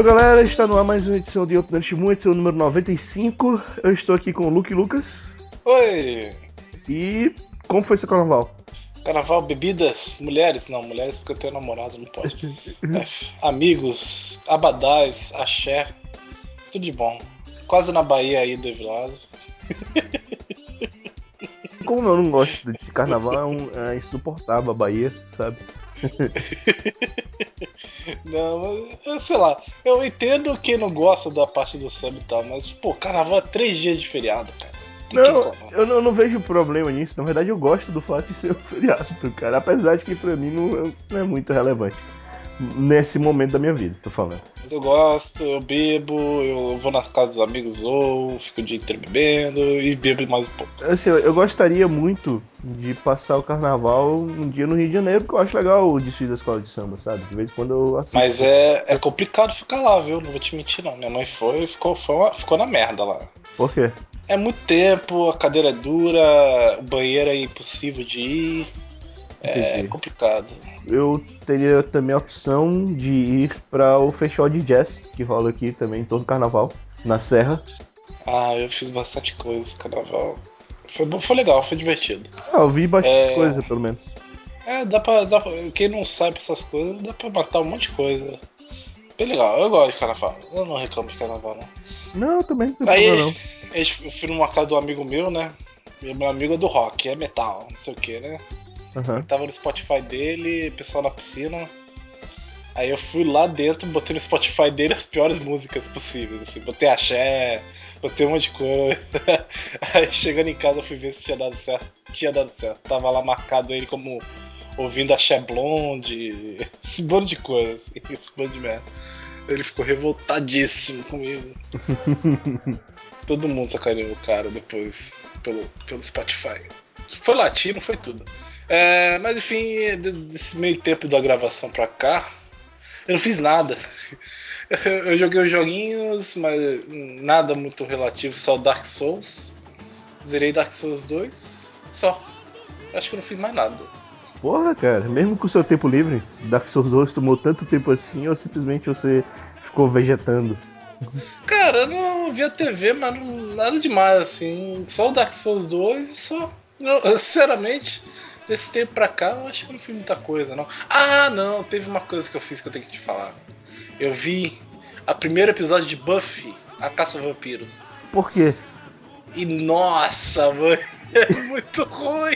Yo galera, está no ar mais uma edição de Open Shimu, edição número 95. Eu estou aqui com o Luke Lucas. Oi! E como foi seu carnaval? Carnaval, bebidas, mulheres? Não, mulheres porque eu tenho namorado, não pode. É, amigos, abadás, axé, tudo de bom. Quase na Bahia aí do Evilazo. Como eu não gosto de carnaval, é, um, é insuportável a Bahia, sabe? não, mas sei lá, eu entendo quem não gosta da parte do samba e tal, mas pô, carnaval é três dias de feriado, cara. Não, eu não, não, vejo problema nisso. Na verdade, eu gosto do fato de ser um feriado, cara. Apesar de que pra mim não, não é muito relevante nesse momento da minha vida, tô falando. Mas eu gosto, eu bebo, eu vou na casa dos amigos ou fico o dia inteiro bebendo e bebo mais um pouco. Assim, eu gostaria muito de passar o carnaval um dia no Rio de Janeiro, porque eu acho legal o desfile da escola de samba, sabe? De vez em quando eu assisto. Mas é, é complicado ficar lá, viu? Não vou te mentir, não. Minha mãe foi e ficou, foi ficou na merda lá. Por quê? É muito tempo, a cadeira é dura, o banheiro é impossível de ir. É Entendi. complicado eu teria também a opção de ir para o festival de jazz que rola aqui também todo carnaval na Serra. Ah, eu fiz bastante coisa carnaval. Foi, foi legal, foi divertido. Ah, eu vi bastante é... coisa, pelo menos. É, dá pra, dá pra, Quem não sabe essas coisas, dá pra matar um monte de coisa. Bem legal, eu gosto de carnaval. Eu não reclamo de carnaval, não. Não, também não Aí, não. Eu fui numa casa do amigo meu, né? E meu amigo é do rock, é metal, não sei o que, né? Uhum. Eu tava no Spotify dele, pessoal na piscina. Aí eu fui lá dentro, botei no Spotify dele as piores músicas possíveis, assim, botei axé, botei um monte de coisa. Aí chegando em casa eu fui ver se tinha dado certo. Tinha dado certo. Tava lá marcado ele como ouvindo axé blonde, esse bando de coisas, assim, esse bando de merda. Ele ficou revoltadíssimo comigo. Todo mundo sacaneou o cara depois pelo, pelo Spotify. Foi latino, foi tudo. É, mas enfim, desse meio tempo da gravação pra cá, eu não fiz nada. Eu joguei os joguinhos, mas nada muito relativo, só Dark Souls. Zerei Dark Souls 2, só. Acho que eu não fiz mais nada. Porra, cara, mesmo com o seu tempo livre, Dark Souls 2 tomou tanto tempo assim ou simplesmente você ficou vegetando? Cara, eu não vi a TV, mas não, nada demais assim. Só o Dark Souls 2 e só. Eu, sinceramente, Desse tempo pra cá, eu acho que eu não fiz muita coisa, não. Ah, não, teve uma coisa que eu fiz que eu tenho que te falar. Eu vi a primeiro episódio de Buffy, A Caça a Vampiros. Por quê? E nossa, mano, é muito ruim.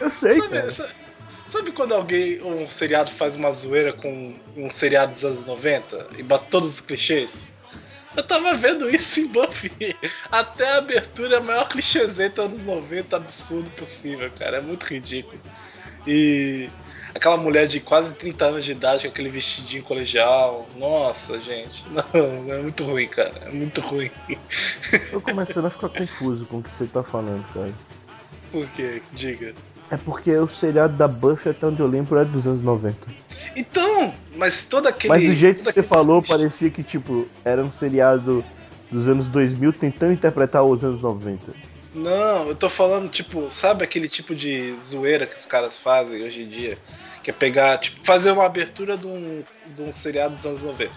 eu sei, sabe, cara. Sabe, sabe quando alguém, um seriado faz uma zoeira com um seriado dos anos 90 e bate todos os clichês? Eu tava vendo isso em Buffy. Até a abertura é a maior clichêzeta anos 90 absurdo possível, cara. É muito ridículo. E aquela mulher de quase 30 anos de idade com aquele vestidinho colegial. Nossa, gente. Não, é muito ruim, cara. É muito ruim. Tô começando a ficar confuso com o que você tá falando, cara. Por quê? Diga. É porque o seriado da Buffy, até onde eu lembro, é dos anos 90. Então, mas todo aquele. Mas do jeito que você falou, parecia que, tipo, era um seriado dos anos 2000 tentando interpretar os anos 90. Não, eu tô falando, tipo, sabe aquele tipo de zoeira que os caras fazem hoje em dia? Que é pegar, tipo, fazer uma abertura de um, de um seriado dos anos 90.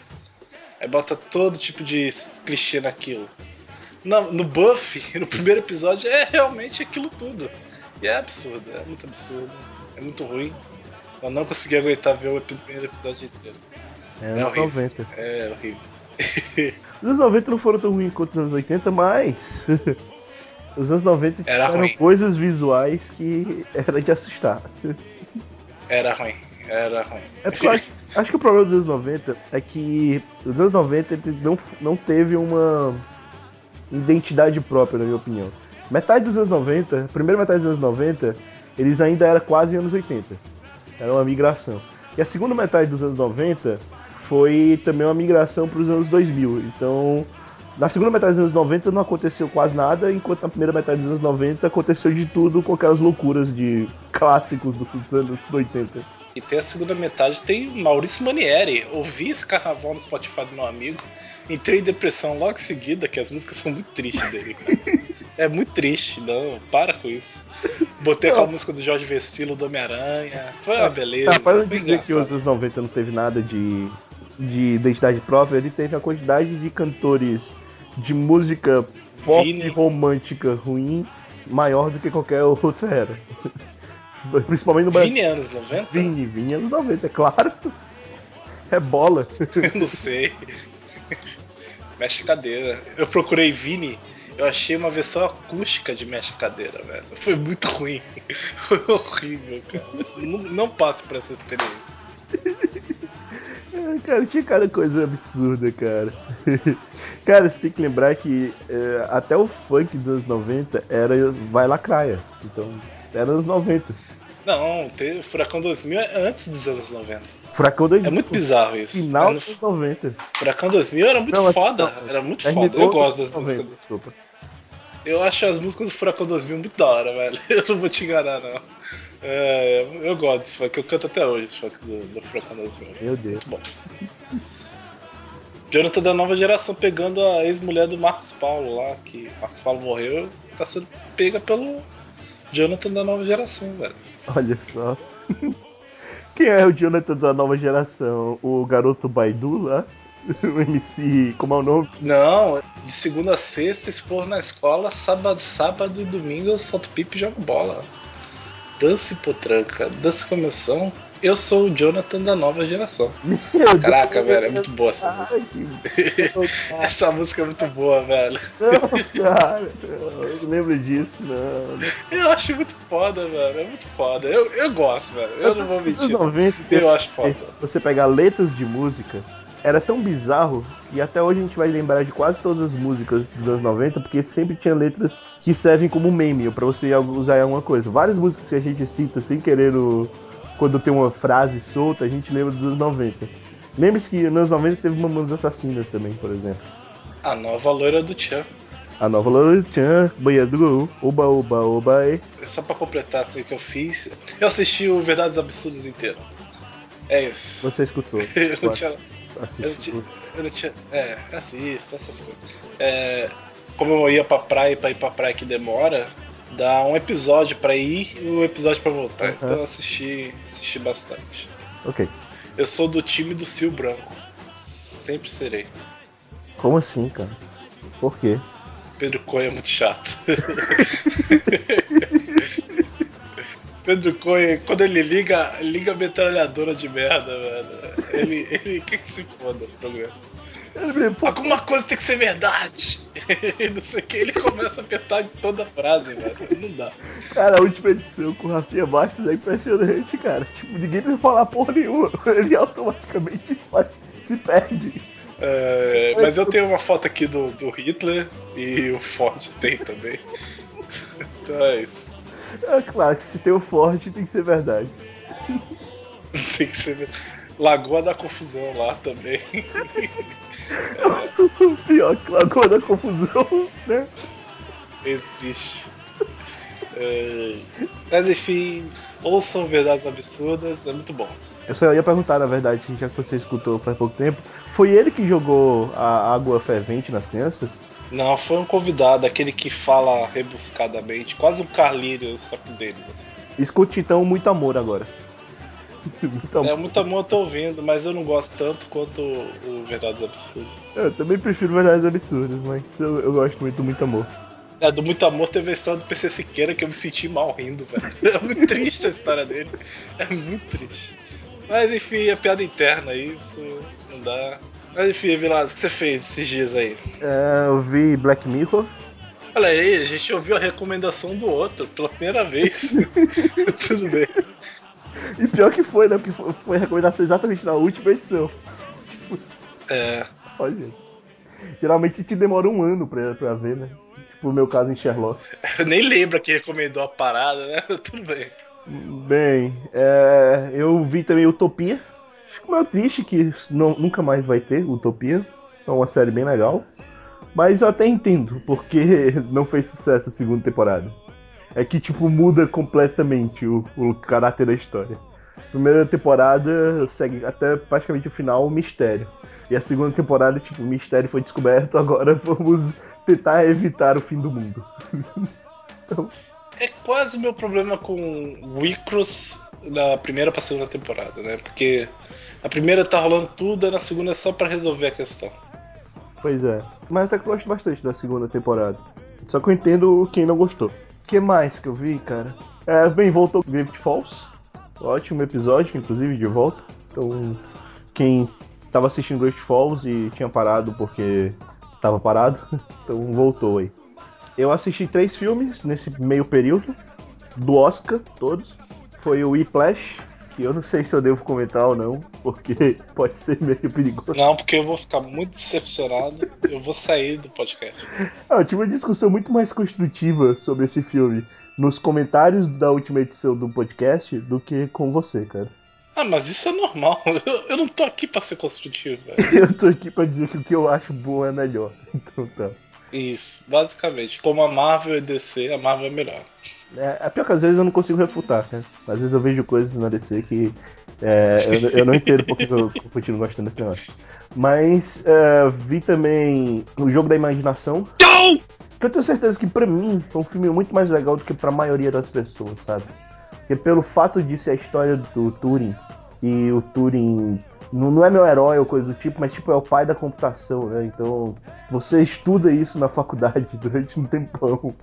Aí bota todo tipo de clichê naquilo. No, no Buffy, no primeiro episódio, é realmente aquilo tudo. E é absurdo, é muito absurdo. É muito ruim. Eu não consegui aguentar ver o primeiro episódio inteiro. É, é anos horrível. 90. É horrível. Os anos 90 não foram tão ruins quanto os anos 80, mas. os anos 90 Era tiveram ruim. coisas visuais que era de assustar. Era ruim, era ruim. É porque acho, acho que o problema dos anos 90 é que os anos 90 não, não teve uma identidade própria, na minha opinião. Metade dos anos 90, a primeira metade dos anos 90, eles ainda eram quase anos 80. Era uma migração. E a segunda metade dos anos 90 foi também uma migração para os anos 2000. Então, na segunda metade dos anos 90 não aconteceu quase nada, enquanto na primeira metade dos anos 90 aconteceu de tudo com aquelas loucuras de clássicos dos anos 80. E tem a segunda metade, tem Maurício Manieri. Ouvi esse carnaval no Spotify do meu amigo, entrei em depressão logo em seguida, que as músicas são muito tristes dele, cara. É muito triste, não, para com isso. Botei aquela música do Jorge Vecilo do Homem-Aranha. Foi uma beleza. Tá, para dizer engraçado. que os anos 90 não teve nada de de identidade própria, ele teve a quantidade de cantores de música pop Vini. romântica ruim maior do que qualquer outra era. Principalmente no Brasil. Vini anos 90? Vini, Vini anos 90, é claro. É bola. Eu não sei. Mexe cadeira. Eu procurei Vini, eu achei uma versão acústica de Mexe Cadeira, velho. Foi muito ruim. Foi horrível, cara. Não, não passe por essa experiência. Cara, tinha cada coisa absurda, cara. cara, você tem que lembrar que é, até o funk dos anos 90 era Vai Lacraia. Então, era anos 90. Não, o Furacão 2000 é antes dos anos 90. Furacão 2000. É muito bizarro isso. Final dos anos 90. Furacão 2000 era muito não, foda. Era muito foda. Eu gosto das 90, músicas. Desculpa. Eu acho as músicas do Furacão 2000 muito da hora, velho. Eu não vou te enganar, não. É, eu gosto desse funk, eu canto até hoje esse funk do, do Furacão 2000. Meu Deus. Muito bom. Jonathan da nova geração pegando a ex-mulher do Marcos Paulo lá, que Marcos Paulo morreu, tá sendo pega pelo Jonathan da nova geração, velho. Olha só. Quem é o Jonathan da nova geração? O garoto Baidu lá? o MC, como é o nome? Não, de segunda a sexta, expor na escola, sábado, sábado e domingo eu solto pipa e jogo bola. Dance potranca, dance comissão. Eu sou o Jonathan da nova geração. Meu Caraca, Deus velho, é muito boa essa música. essa música é muito boa, velho. Não, cara, eu não lembro disso, não. Eu acho muito foda, velho. É muito foda. Eu, eu gosto, velho. Eu, eu não vou mentir. 90, eu acho foda. Você pegar letras de música era tão bizarro que até hoje a gente vai lembrar de quase todas as músicas dos anos 90, porque sempre tinha letras que servem como meme, para você usar em alguma coisa. Várias músicas que a gente cita sem querer no, quando tem uma frase solta, a gente lembra dos anos 90. Lembre-se que nos anos 90 teve Mamonas Assassinas também, por exemplo. A nova loira do Tchan. A nova loira do Tchan, banha do oba, oba, oba, e. Só pra completar assim, o que eu fiz, eu assisti o Verdades Absurdas inteiro. É isso. Você escutou. eu não tinha assistir. Eu, eu não tinha. É, assisto, essas coisas. É, como eu ia pra praia pra ir pra praia que demora, dá um episódio pra ir e um episódio pra voltar. Uhum. Então eu assisti, assisti bastante. Ok. Eu sou do time do Cio Branco. Sempre serei. Como assim, cara? Por quê? Pedro Coelho é muito chato. Pedro Coelho, quando ele liga, liga a metralhadora de merda, velho. Ele, ele quer que se foda o programa. Alguma coisa tem que ser verdade. não sei o que, ele começa a apertar em toda a frase, velho. Não dá. Cara, a última edição com o Rafinha Bastos é impressionante, cara. Tipo, ninguém precisa falar porra nenhuma. Ele automaticamente se perde. É, mas eu tenho uma foto aqui do, do Hitler e o Ford tem também. Então é isso. É claro que se tem o Ford tem que ser verdade. tem que ser verdade. Lagoa da Confusão lá também. é. Pior que Lagoa da Confusão, né? Existe. É... Mas enfim, ouçam Verdades Absurdas, é muito bom. Eu só ia perguntar, na verdade, já que você escutou faz pouco tempo, foi ele que jogou a água fervente nas crianças? Não, foi um convidado, aquele que fala rebuscadamente, quase um Carlinhos, só com deles. Assim. Escute então Muito Amor agora. Muito amor. É, Muito Amor eu tô ouvindo, mas eu não gosto tanto quanto o Verdades Absurdas. Eu também prefiro Verdades Absurdas, mas eu, eu gosto muito do Muito Amor. É, do Muito Amor teve a história do PC Siqueira que eu me senti mal rindo, velho. É muito triste a história dele. É muito triste. Mas enfim, é piada interna isso, não dá. Mas enfim, Vilas, o que você fez esses dias aí? É, eu vi Black Mirror. Olha aí, a gente ouviu a recomendação do outro pela primeira vez. Tudo bem. E pior que foi, né? Porque foi recomendação exatamente na última edição. Tipo... É. Olha, gente. Geralmente te demora um ano pra, pra ver, né? Tipo o meu caso em Sherlock. Eu nem lembro quem recomendou a parada, né? Tudo bem. Bem, é, eu vi também Utopia. Fico meio triste que não, nunca mais vai ter Utopia. É uma série bem legal. Mas eu até entendo porque não fez sucesso a segunda temporada. É que, tipo, muda completamente o, o caráter da história. Primeira temporada segue até praticamente o final o mistério. E a segunda temporada, tipo, o mistério foi descoberto, agora vamos tentar evitar o fim do mundo. então... é quase meu problema com o Icros da primeira pra segunda temporada, né? Porque a primeira tá rolando tudo, na segunda é só para resolver a questão. Pois é. Mas até que eu gosto bastante da segunda temporada. Só que eu entendo quem não gostou. O que mais que eu vi, cara? É, bem, voltou Gravity Falls. Ótimo episódio, inclusive, de volta. Então, quem tava assistindo Gravity Falls e tinha parado porque tava parado, então voltou aí. Eu assisti três filmes nesse meio período, do Oscar, todos. Foi o Whiplash, que eu não sei se eu devo comentar ou não, porque pode ser meio perigoso. Não, porque eu vou ficar muito decepcionado, eu vou sair do podcast. Ah, eu tive uma discussão muito mais construtiva sobre esse filme nos comentários da última edição do podcast do que com você, cara. Ah, mas isso é normal. Eu, eu não tô aqui pra ser construtivo, velho. eu tô aqui pra dizer que o que eu acho bom é melhor. Então tá. Isso, basicamente. Como a Marvel e DC, a Marvel é melhor. É, é pior que às vezes eu não consigo refutar, né? Às vezes eu vejo coisas na DC que é, eu, eu, não entendo porque eu, eu continuo gostando desse negócio. Mas uh, vi também o Jogo da Imaginação. Não! Que eu tenho certeza que pra mim foi um filme muito mais legal do que pra maioria das pessoas, sabe? Porque pelo fato de ser a história do Turing, e o Turing não, não é meu herói ou coisa do tipo, mas tipo é o pai da computação, né? Então você estuda isso na faculdade durante um tempão.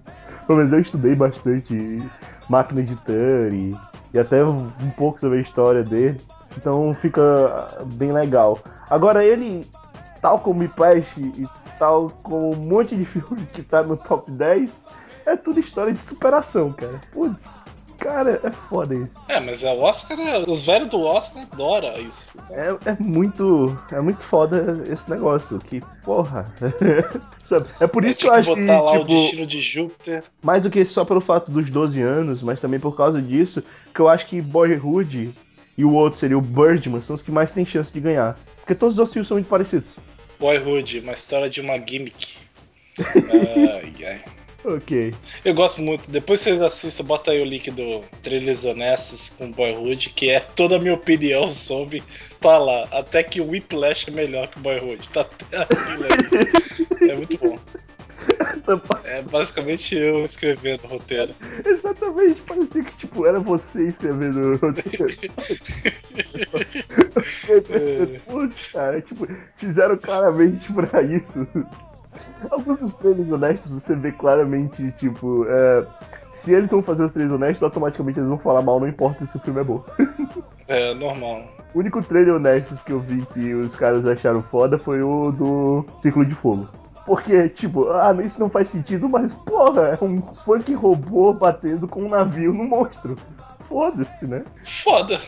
Pelo menos eu estudei bastante máquina de Turing e até um pouco sobre a história dele. Então fica bem legal. Agora ele, tal como Me Peste e tal como um monte de filme que tá no top 10, é tudo história de superação, cara. Putz. Cara, é foda isso. É, mas é o Oscar, é, os velhos do Oscar adoram isso. É, é muito. É muito foda esse negócio. Que, porra. Sabe? É por isso que eu acho que. botar lá tipo, o destino de Júpiter. Mais do que só pelo fato dos 12 anos, mas também por causa disso, que eu acho que Boyhood e o outro seria o Birdman, são os que mais têm chance de ganhar. Porque todos os filmes são muito parecidos. Boyhood, uma história de uma gimmick. ai, ai. Ok. Eu gosto muito. Depois vocês assistam, bota aí o link do Trailers Honestos com Boyhood, que é toda a minha opinião sobre. Tá lá. Até que o Whiplash é melhor que Boyhood. Tá até aquilo. É muito bom. É basicamente eu escrevendo o roteiro. Exatamente, parecia que tipo, era você escrevendo o roteiro. é. Putz, cara, tipo, fizeram claramente pra isso. Alguns dos trailers honestos você vê claramente, tipo, é, se eles vão fazer os trailers honestos, automaticamente eles vão falar mal, não importa se o filme é bom. É, normal. O único trailer honestos que eu vi que os caras acharam foda foi o do Círculo de Fogo. Porque, tipo, ah, isso não faz sentido, mas, porra, é um funk robô batendo com um navio no monstro. Foda-se, né? Foda.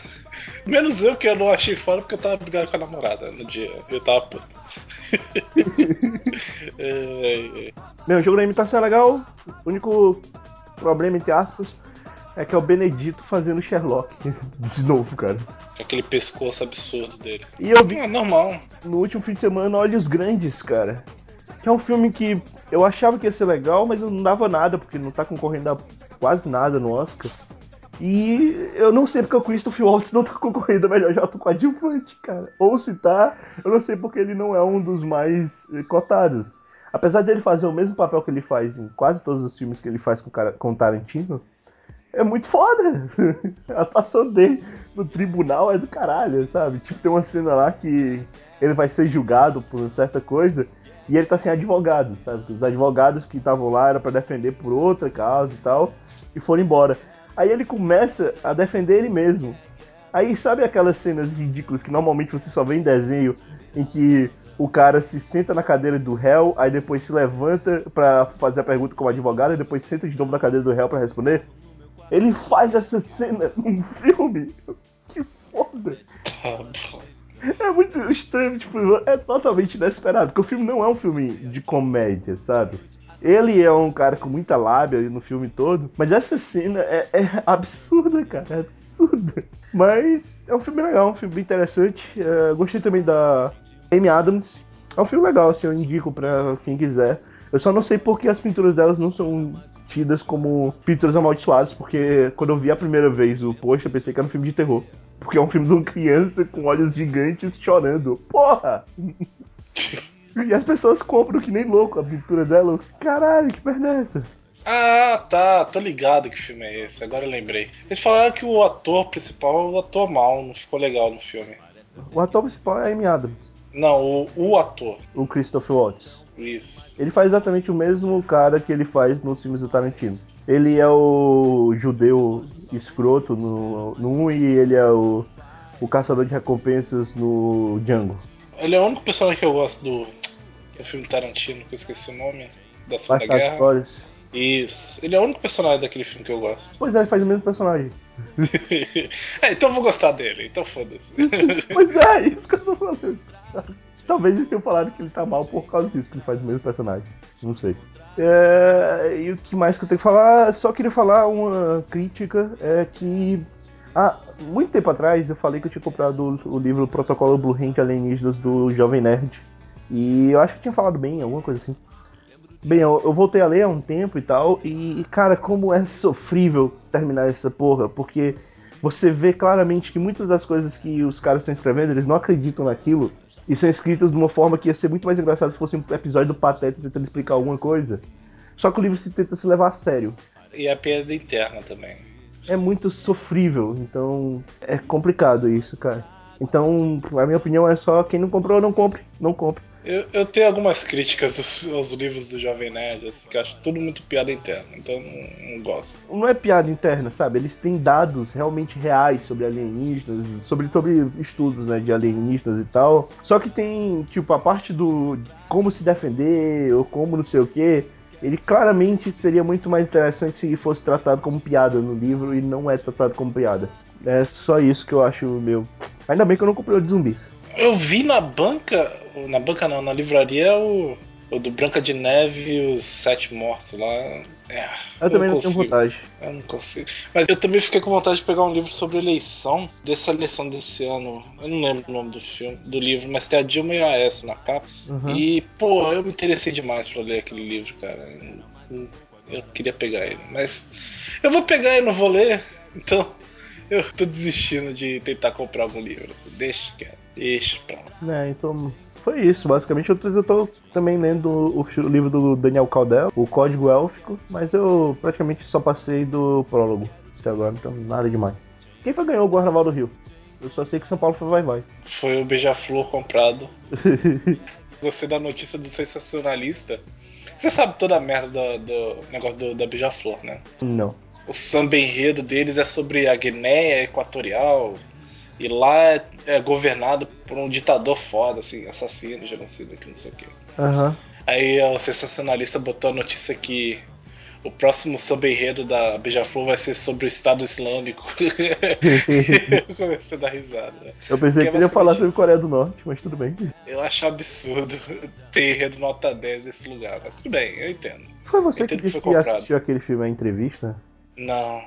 Menos eu que eu não achei foda porque eu tava brigando com a namorada no dia. Eu tava puto. é, é. Meu, o jogo da imitação é legal. O único problema, entre aspas, é que é o Benedito fazendo Sherlock de novo, cara. Aquele pescoço absurdo dele. E eu vi. É normal. No último fim de semana, Olhos Grandes, cara. Que é um filme que eu achava que ia ser legal, mas não dava nada, porque não tá concorrendo a quase nada no Oscar. E eu não sei porque o Christopher Waltz não tá concorrendo a melhor Jota coadjuvante, cara. Ou se tá, eu não sei porque ele não é um dos mais eh, cotados. Apesar de ele fazer o mesmo papel que ele faz em quase todos os filmes que ele faz com, com Tarantino, é muito foda. A atuação dele no tribunal é do caralho, sabe? Tipo, tem uma cena lá que ele vai ser julgado por certa coisa e ele tá sem advogado, sabe? Os advogados que estavam lá era para defender por outra causa e tal, e foram embora. Aí ele começa a defender ele mesmo. Aí sabe aquelas cenas ridículas que normalmente você só vê em desenho em que o cara se senta na cadeira do réu, aí depois se levanta para fazer a pergunta como advogado e depois senta de novo na cadeira do réu para responder? Ele faz essa cena num filme. Que foda. É muito estranho, tipo, é totalmente inesperado, porque o filme não é um filme de comédia, sabe? Ele é um cara com muita lábia no filme todo, mas essa cena é, é absurda, cara, é absurda. Mas é um filme legal, um filme bem interessante. É, gostei também da Amy Adams. É um filme legal, assim, eu indico pra quem quiser. Eu só não sei porque as pinturas delas não são tidas como pinturas amaldiçoadas, porque quando eu vi a primeira vez o post, eu pensei que era um filme de terror. Porque é um filme de uma criança com olhos gigantes chorando. Porra! E as pessoas compram que nem louco a pintura dela. Caralho, que merda é essa? Ah, tá, tô ligado que filme é esse, agora eu lembrei. Eles falaram que o ator principal atuou mal, não ficou legal no filme. O ator principal é Amy Adams. Não, o, o ator. O Christopher Watts. Isso. Ele faz exatamente o mesmo cara que ele faz nos filmes do Tarantino. Ele é o judeu escroto no, no 1 e ele é o, o caçador de recompensas no Django. Ele é o único personagem que eu gosto do, do filme Tarantino, que eu esqueci o nome, da Segunda Guerra. Histórias. Isso. Ele é o único personagem daquele filme que eu gosto. Pois é, ele faz o mesmo personagem. é, então eu vou gostar dele, então foda-se. pois é, isso que eu tô falando. Talvez eles tenham falado que ele tá mal por causa disso, que ele faz o mesmo personagem. Não sei. É, e o que mais que eu tenho que falar? Só queria falar uma crítica, é que ah, muito tempo atrás eu falei que eu tinha comprado o, livro Protocolo Blue Hand Alienígenas do Jovem Nerd. E eu acho que tinha falado bem, alguma coisa assim. Bem, eu, eu, voltei a ler há um tempo e tal, e cara, como é sofrível terminar essa porra, porque você vê claramente que muitas das coisas que os caras estão escrevendo, eles não acreditam naquilo, e são escritas de uma forma que ia ser muito mais engraçado se fosse um episódio do Pateta tentando explicar alguma coisa. Só que o livro se tenta se levar a sério. E a perda interna também. É muito sofrível, então é complicado isso, cara. Então, a minha opinião é só quem não comprou, não compre, não compre. Eu, eu tenho algumas críticas aos, aos, livros do Jovem Nerd, assim, que eu acho tudo muito piada interna, então não, não, gosto. Não é piada interna, sabe? Eles têm dados realmente reais sobre alienígenas, sobre, sobre estudos né, de alienígenas e tal. Só que tem, tipo, a parte do como se defender ou como não sei o que. Ele claramente seria muito mais interessante se fosse tratado como piada no livro e não é tratado como piada. É só isso que eu acho meu. Ainda bem que eu não comprei o de zumbis. Eu vi na banca, na banca não, na livraria o, o do Branca de Neve e os Sete Mortos lá. É, eu também não, não tenho vontade. Eu não consigo. Mas eu também fiquei com vontade de pegar um livro sobre eleição, dessa eleição desse ano. Eu não lembro o nome do filme, do livro, mas tem a Dilma e a S na capa. Uhum. E, pô, eu me interessei demais para ler aquele livro, cara. Eu queria pegar ele. Mas eu vou pegar e não vou ler, então eu tô desistindo de tentar comprar algum livro. Assim. Deixa, cara. Deixa pra lá. É, então. Foi isso, basicamente eu tô, eu tô também lendo o, o, livro do Daniel Caldel, o Código Élfico, mas eu praticamente só passei do prólogo até agora, então nada demais. Quem foi ganhou o Guarnaval do Rio? Eu só sei que São Paulo foi vai vai. Foi o Beija-Flor comprado. Você da notícia do sensacionalista. Você sabe toda a merda do, do negócio do, da Beija-Flor, né? Não o samba enredo deles é sobre a Guiné Equatorial. E lá é, é, governado por um ditador foda, assim, assassino, genocida, que não sei o quê. Uhum. Aí o sensacionalista botou a notícia que o próximo samba enredo da Beija-Flor vai ser sobre o Estado Islâmico. eu comecei a dar risada. Eu pensei que, que ele ia falar sobre Coreia do Norte, mas tudo bem. Eu acho absurdo ter enredo nota 10 nesse lugar, mas tudo bem, eu entendo. Foi você que disse que, que assistiu aquele filme A Entrevista? Não.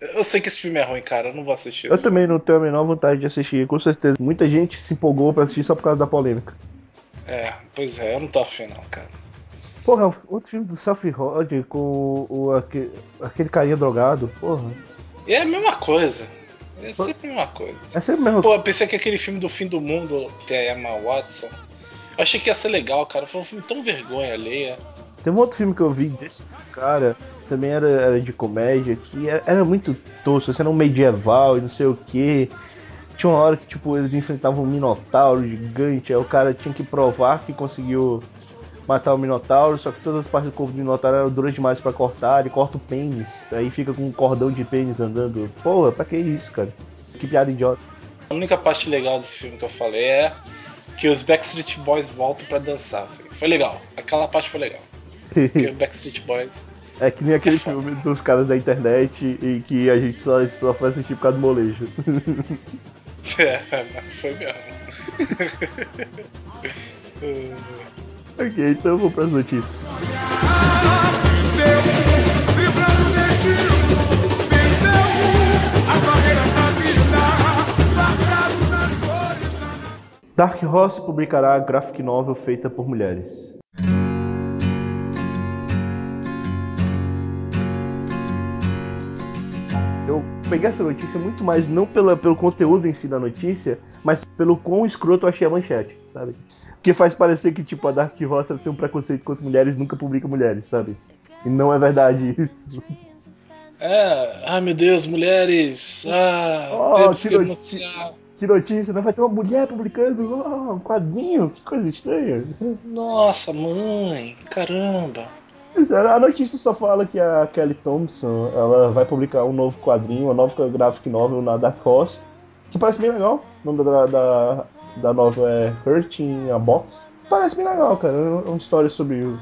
Eu sei que esse filme é ruim, cara. Eu não vou assistir. Eu também não tenho a menor vontade de assistir, com certeza. Muita gente se empolgou pra assistir só por causa da polêmica. É, pois é, eu não tô afim, não, cara. Porra, outro filme do Selfie Rod com o, aquele, aquele carinha drogado, porra. E é a mesma coisa. É sempre a mesma coisa. É sempre a mesma Pô, eu pensei que aquele filme do fim do mundo tem a Emma Watson. Eu achei que ia ser legal, cara. Foi um filme tão vergonha alheia. Tem um outro filme que eu vi desse cara também era, era de comédia, que era, era muito tosco, assim, era um medieval e não sei o que. Tinha uma hora que tipo, eles enfrentavam um minotauro gigante, aí o cara tinha que provar que conseguiu matar o minotauro, só que todas as partes do corpo do minotauro eram duras demais para cortar, ele corta o pênis, aí fica com um cordão de pênis andando. Porra, pra que isso, cara? Que piada idiota. A única parte legal desse filme que eu falei é que os Backstreet Boys voltam para dançar. Assim. Foi legal. Aquela parte foi legal. Porque o Backstreet Boys é que nem aquele filme dos caras da internet e que a gente só, só foi assistir por causa do molejo. É, foi mesmo. ok, então vamos para as notícias. Dark Horse publicará graphic novel feita por mulheres. Peguei essa notícia muito mais não pela, pelo conteúdo em si da notícia, mas pelo quão escroto eu achei a manchete, sabe? Porque faz parecer que, tipo, a Dark Horse tem um preconceito contra mulheres nunca publica mulheres, sabe? E não é verdade isso. É, ai meu Deus, mulheres. Ah, oh, temos que, que. Que notícia, não vai ter uma mulher publicando oh, um quadrinho? Que coisa estranha. Nossa, mãe, caramba. A notícia só fala que a Kelly Thompson ela vai publicar um novo quadrinho, uma nova graphic novel na Dark Horse, que parece bem legal. O nome da, da, da novel é Hurting a Box. Parece bem legal, cara. É uma história sobre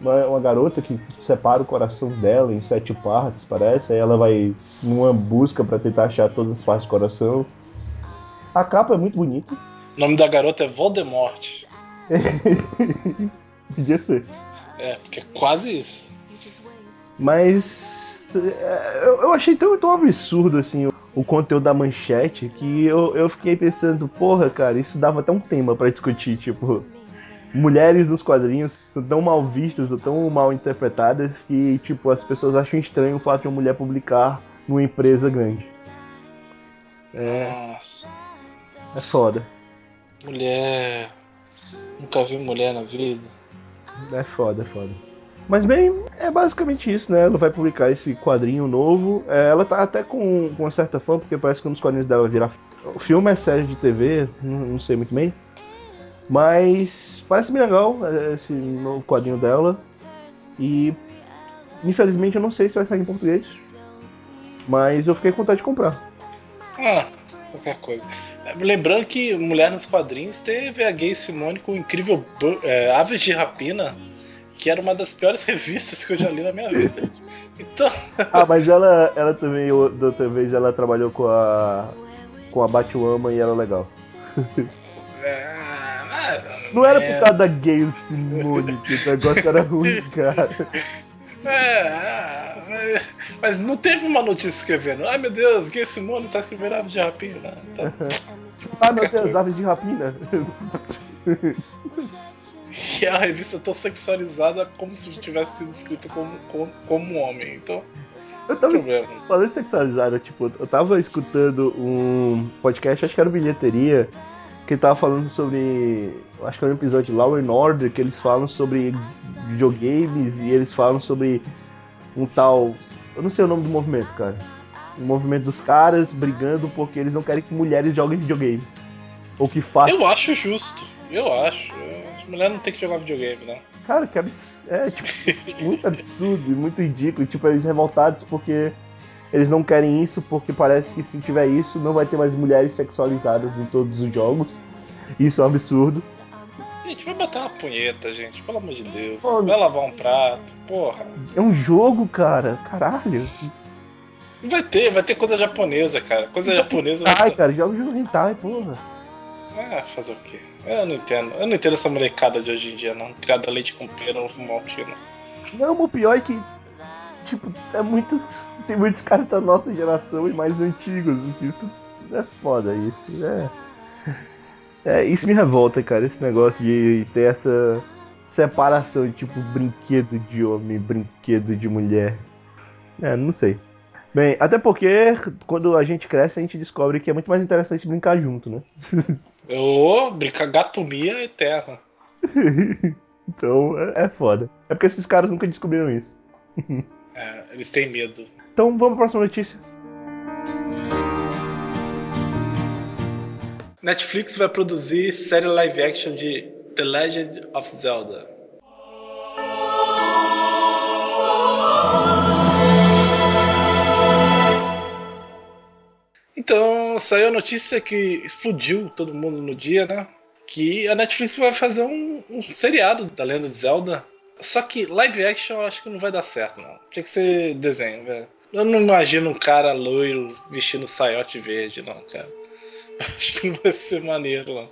uma, uma, garota que separa o coração dela em sete partes, parece. Aí ela vai numa busca para tentar achar todas as partes do coração. A capa é muito bonita. O nome da garota é Voldemort. Podia ser. É, porque é quase isso. Mas é, eu, eu achei tão, tão absurdo assim o, o, conteúdo da manchete que eu, eu fiquei pensando, porra, cara, isso dava até um tema para discutir, tipo, mulheres nos quadrinhos são tão mal vistas ou tão mal interpretadas que, tipo, as pessoas acham estranho o fato de uma mulher publicar numa empresa grande. É. Nossa. É foda. Mulher. Nunca vi mulher na vida. É foda, é foda. Mas bem, é basicamente isso, né? Ela vai publicar esse quadrinho novo. É, ela tá até com, com uma certa fã, porque parece que um dos quadrinhos dela virar. O filme é série de TV, não, não sei muito bem. Mas parece bem legal é, esse novo quadrinho dela. E infelizmente eu não sei se vai sair em português. Mas eu fiquei com vontade de comprar. Ah, qualquer coisa. Lembrando que Mulher nos Quadrinhos teve a Gay Simone com o incrível é, Aves de Rapina, que era uma das piores revistas que eu já li na minha vida. Então. ah, mas ela, ela também, da outra vez, ela trabalhou com a. com a Batwoman e era legal. é, não era por causa da Gay Simone que o negócio era ruim, cara. É, mas, mas, não teve uma notícia escrevendo. Ai meu Deus, Gay Simone está escrevendo aves de rapina. Tá. ah meu Deus, aves de rapina. E a revista tão sexualizada como se tivesse sido escrita como, como, como um homem. Então. Eu tava falando de sexualizada, tipo, eu tava escutando um podcast, acho que era bilheteria, que tava falando sobre. Acho que era um episódio de Law and Order, que eles falam sobre videogames e eles falam sobre um tal. Eu não sei o nome do movimento, cara. O movimento dos caras brigando porque eles não querem que mulheres joguem videogame. Ou que façam. Eu acho justo. Eu acho. As mulheres não tem que jogar videogame, não. Cara, que absurdo. É, tipo, muito absurdo e muito ridículo. Tipo, eles revoltados porque eles não querem isso porque parece que se tiver isso, não vai ter mais mulheres sexualizadas em todos os jogos. Isso é um absurdo. Gente, vai botar uma punheta, gente, pelo amor de Deus. Vai lavar um prato, porra. É um jogo, cara. Caralho. Vai ter, vai ter coisa japonesa, cara. Coisa japonesa. Ai, cara, joga de hentai, porra. Ah, fazer o quê? Eu não entendo. Eu não entendo essa molecada de hoje em dia, não. Criada leite com pera no maltino. Não, o pior é que. Tipo, é muito tem muitos caras da nossa geração e mais antigos. Isso é foda, isso. É, é, isso me revolta, cara, esse negócio de ter essa separação de tipo brinquedo de homem, brinquedo de mulher. É, não sei. Bem, até porque quando a gente cresce a gente descobre que é muito mais interessante brincar junto, né? Ô, brincar gatomia eterna. então é, é foda. É porque esses caras nunca descobriram isso. é, eles têm medo. Então vamos para a próxima notícia. Netflix vai produzir série live action de The Legend of Zelda. Então, saiu a notícia que explodiu todo mundo no dia, né? Que a Netflix vai fazer um, um seriado da Lenda de Zelda. Só que live action eu acho que não vai dar certo, não. Tinha que ser desenho, velho. Eu não imagino um cara loiro vestindo saiote verde, não, cara. Acho que não vai ser maneiro, não.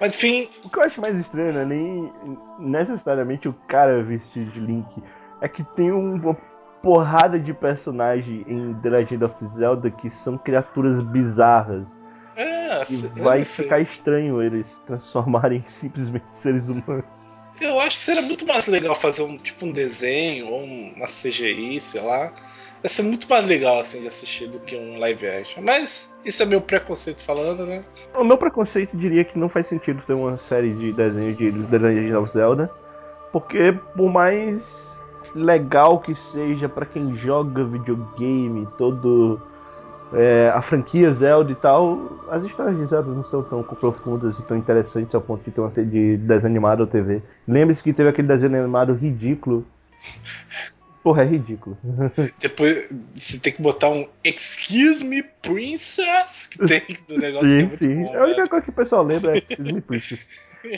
Mas enfim. O que eu acho mais estranho não é nem necessariamente o cara vestido de Link. É que tem uma porrada de personagem em The Legend of Zelda que são criaturas bizarras. É, e vai ficar estranho eles transformarem simplesmente seres humanos. Eu acho que seria muito mais legal fazer um tipo um desenho ou uma CGI, sei lá Vai ser muito mais legal assim de assistir do que um live action. Mas isso é meu preconceito falando, né? O meu preconceito diria que não faz sentido ter uma série de desenhos de The of Zelda. Porque por mais legal que seja para quem joga videogame, todo é, a franquia Zelda e tal, as histórias de Zelda não são tão profundas e tão interessantes ao ponto de ter uma série de desenho animado ou TV. Lembre-se que teve aquele desenho animado ridículo. Porra, é ridículo. Depois você tem que botar um Excuse me, Princess, que tem no negócio. Sim, é sim. Bom, a única coisa que o pessoal lembra é Excuse me, Princess.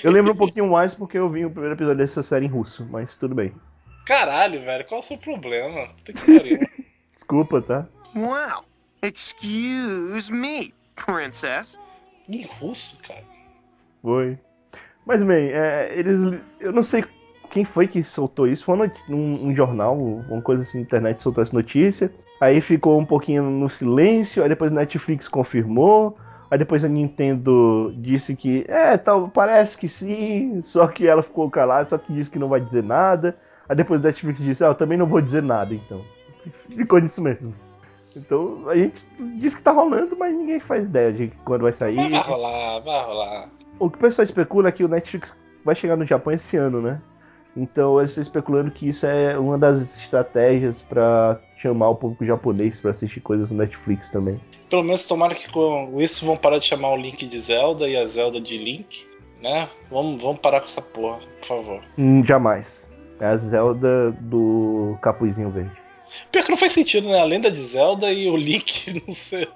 Eu lembro um pouquinho mais porque eu vi o primeiro episódio dessa série em russo, mas tudo bem. Caralho, velho, qual é o seu problema? Puta que pariu. Desculpa, tá? Wow. Excuse me, princess. Em russo, cara. Foi. Mas bem, é, eles. Eu não sei quem foi que soltou isso. Foi num, um jornal, uma coisa assim, internet soltou essa notícia. Aí ficou um pouquinho no silêncio, aí depois a Netflix confirmou. Aí depois a Nintendo disse que é, tal, parece que sim, só que ela ficou calada, só que disse que não vai dizer nada. Aí depois a Netflix disse, ah, eu também não vou dizer nada, então. Ficou nisso mesmo. Então a gente diz que tá rolando, mas ninguém faz ideia de quando vai sair. Vai rolar, vai rolar. O que o pessoal especula é que o Netflix vai chegar no Japão esse ano, né? Então eles estão especulando que isso é uma das estratégias para chamar o público japonês para assistir coisas no Netflix também. Pelo menos tomara que com isso vão parar de chamar o Link de Zelda e a Zelda de Link, né? Vamos, vamos parar com essa porra, por favor. Hum, jamais. É a Zelda do Capuzinho Verde. Pior que não faz sentido, né? A lenda de Zelda e o Link não ser,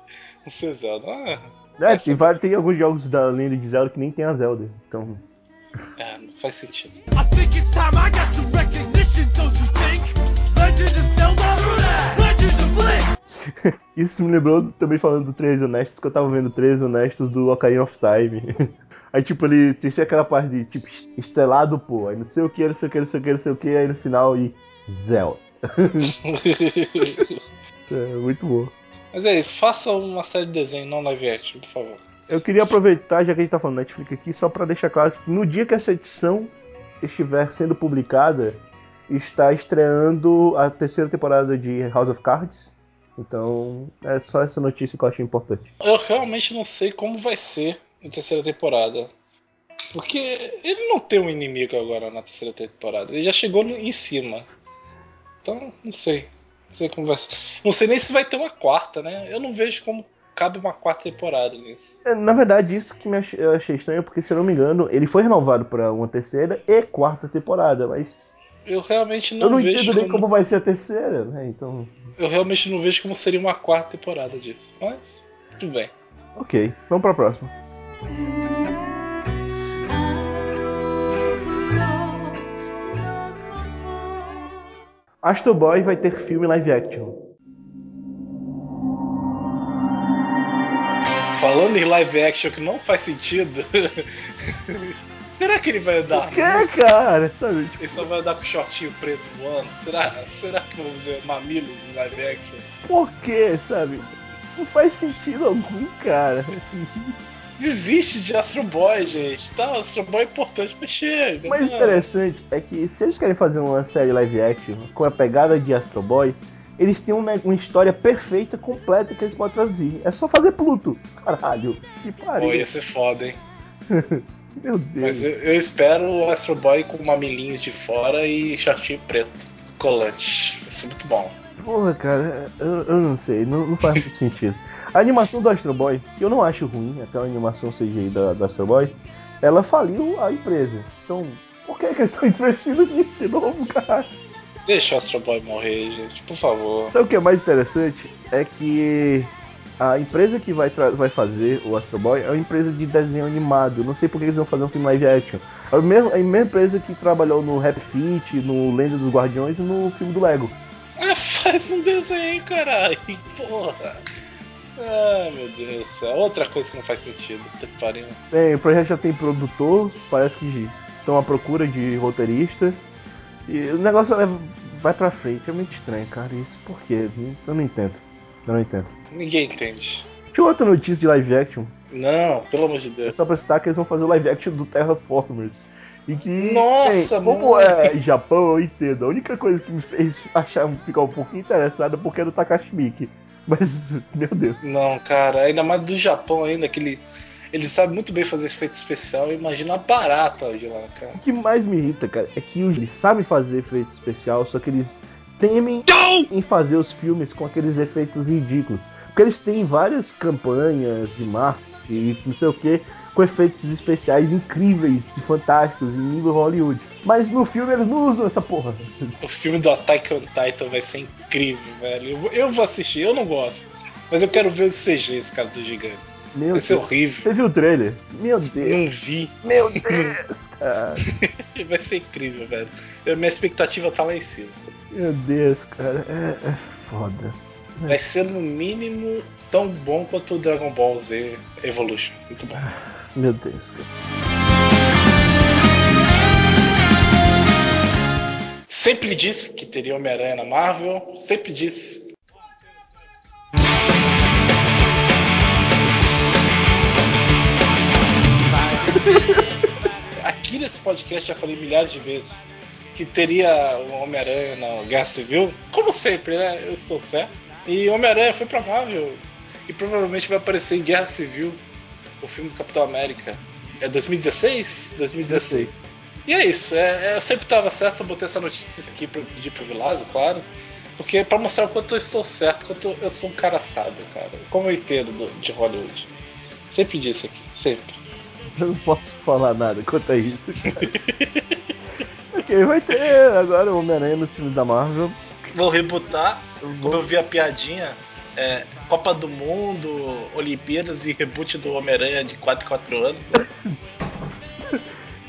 não ser Zelda. Ah, é, tem, vários, tem alguns jogos da lenda de Zelda que nem tem a Zelda. Então. É, não faz sentido. I think it's time I got some recognition, don't you think? Legend of Zelda, Legend of Isso me lembrou também falando do Três Honestos, que eu tava vendo Três Honestos do Ocarina of Time. Aí, tipo, ele tem aquela parte de, tipo, estrelado, pô. Aí não sei o que, não sei o que, não sei o que, não sei o que. Aí no final, e Zelda. é, muito bom. Mas é isso, faça uma série de desenho, não live action, por favor. Eu queria aproveitar, já que a gente tá falando Netflix aqui, só para deixar claro que no dia que essa edição estiver sendo publicada, está estreando a terceira temporada de House of Cards. Então, é só essa notícia que eu achei importante. Eu realmente não sei como vai ser a terceira temporada. Porque ele não tem um inimigo agora na terceira temporada. Ele já chegou em cima. Então, não sei. Não sei como vai ser. Não sei nem se vai ter uma quarta, né? Eu não vejo como cabe uma quarta temporada nisso. É, na verdade, isso que me achei, eu achei estranho, porque se eu não me engano, ele foi renovado para uma terceira e quarta temporada, mas. Eu realmente não, eu não vejo. entendo nem como... vai ser a terceira, né? Então. Eu realmente não vejo como seria uma quarta temporada disso. Mas, tudo bem. Ok, vamos pra próxima. Astro Boy vai ter filme live action. Falando em live action que não faz sentido. Será que ele vai andar? Que, cara? Sabe? Ele só vai andar com shortinho preto voando? Será, Será que vamos ver mamilos em live action? Por que, sabe? Não faz sentido algum, cara. Desiste de Astro Boy, gente. Tá, Astro Boy é importante, mas chega. Mas interessante é que se eles querem fazer uma série live action com a pegada de Astro Boy, eles têm uma, uma história perfeita, completa que eles podem traduzir. É só fazer Pluto. Caralho, que pariu. Pô, ia ser foda, hein? Meu Deus. Mas eu, eu, espero o Astro Boy com mamilinhos de fora e shortinho preto. Colante. Vai ser muito bom. Porra, cara, eu, eu não sei, não, não faz muito sentido. A animação do Astro Boy, que eu não acho ruim, aquela animação CGI da, do Astro Boy, ela faliu a empresa. Então, por que, que eles estão investindo nisso de novo, cara? Deixa o Astro Boy morrer, gente, por favor. Sabe o que é mais interessante? É que a empresa que vai, vai fazer o Astro Boy é uma empresa de desenho animado. Não sei por que eles vão fazer um filme live action. É a mesma, é a mesma empresa que trabalhou no Rap Fit, no Lenda dos Guardiões e no filme do Lego. Ah, faz um desenho, caralho. Porra. Ah, meu Deus do céu. Outra coisa que não faz sentido. Puta que pariu. Tem, o projeto já tem produtor, parece que estão à procura de roteirista. E o negócio vai pra frente. É muito estranho, cara. Isso por quê? Eu não entendo. Eu não entendo. Ninguém entende. Tinha outra notícia de live action. Não, pelo amor de Deus. É só pra citar que eles vão fazer o live action do Terraformers. E que, Nossa, bem, como é Japão, eu entendo. A única coisa que me fez achar ficar um pouquinho interessado é porque é do Takashi Miike. Mas, meu Deus. Não, cara, ainda mais do Japão ainda, aquele. Ele sabe muito bem fazer efeito especial. Imagina a barata de lá, cara. O que mais me irrita, cara, é que eles sabem fazer efeito especial, só que eles temem em fazer os filmes com aqueles efeitos ridículos. Porque eles têm várias campanhas de marketing e não sei o que, com efeitos especiais incríveis e fantásticos em nível Hollywood. Mas no filme eles não usam essa porra. O filme do Attack on Titan vai ser incrível, velho. Eu, eu vou assistir, eu não gosto. Mas eu quero ver os CGs, cara, dos gigantes. Meu vai ser Deus. horrível. Você viu o trailer? Meu Deus. Não vi. Meu Deus, cara. vai ser incrível, velho. Eu, minha expectativa tá lá em cima. Meu Deus, cara. É, é foda. Vai ser no mínimo tão bom quanto o Dragon Ball Z Evolution. Muito bom. Meu Deus, cara. Sempre disse que teria Homem-Aranha na Marvel, sempre disse. Aqui nesse podcast já falei milhares de vezes que teria o Homem-Aranha na Guerra Civil. Como sempre, né? Eu estou certo. E Homem-Aranha foi pra Marvel. E provavelmente vai aparecer em Guerra Civil, o filme do Capitão América. É 2016? 2016. E é isso, é, é, eu sempre tava certo, só botei essa notícia aqui pra pedir pro Vilazo, claro. Porque pra mostrar o quanto eu estou certo, quanto eu sou um cara sábio, cara. Como eu entendo do, de Hollywood. Sempre disse aqui, sempre. Eu não posso falar nada quanto a isso, ok, vai ter agora o Homem-Aranha no filme da Marvel. Vou rebutar como eu vi a piadinha, é, Copa do Mundo, Olimpíadas e reboot do Homem-Aranha de 4 em 4 anos.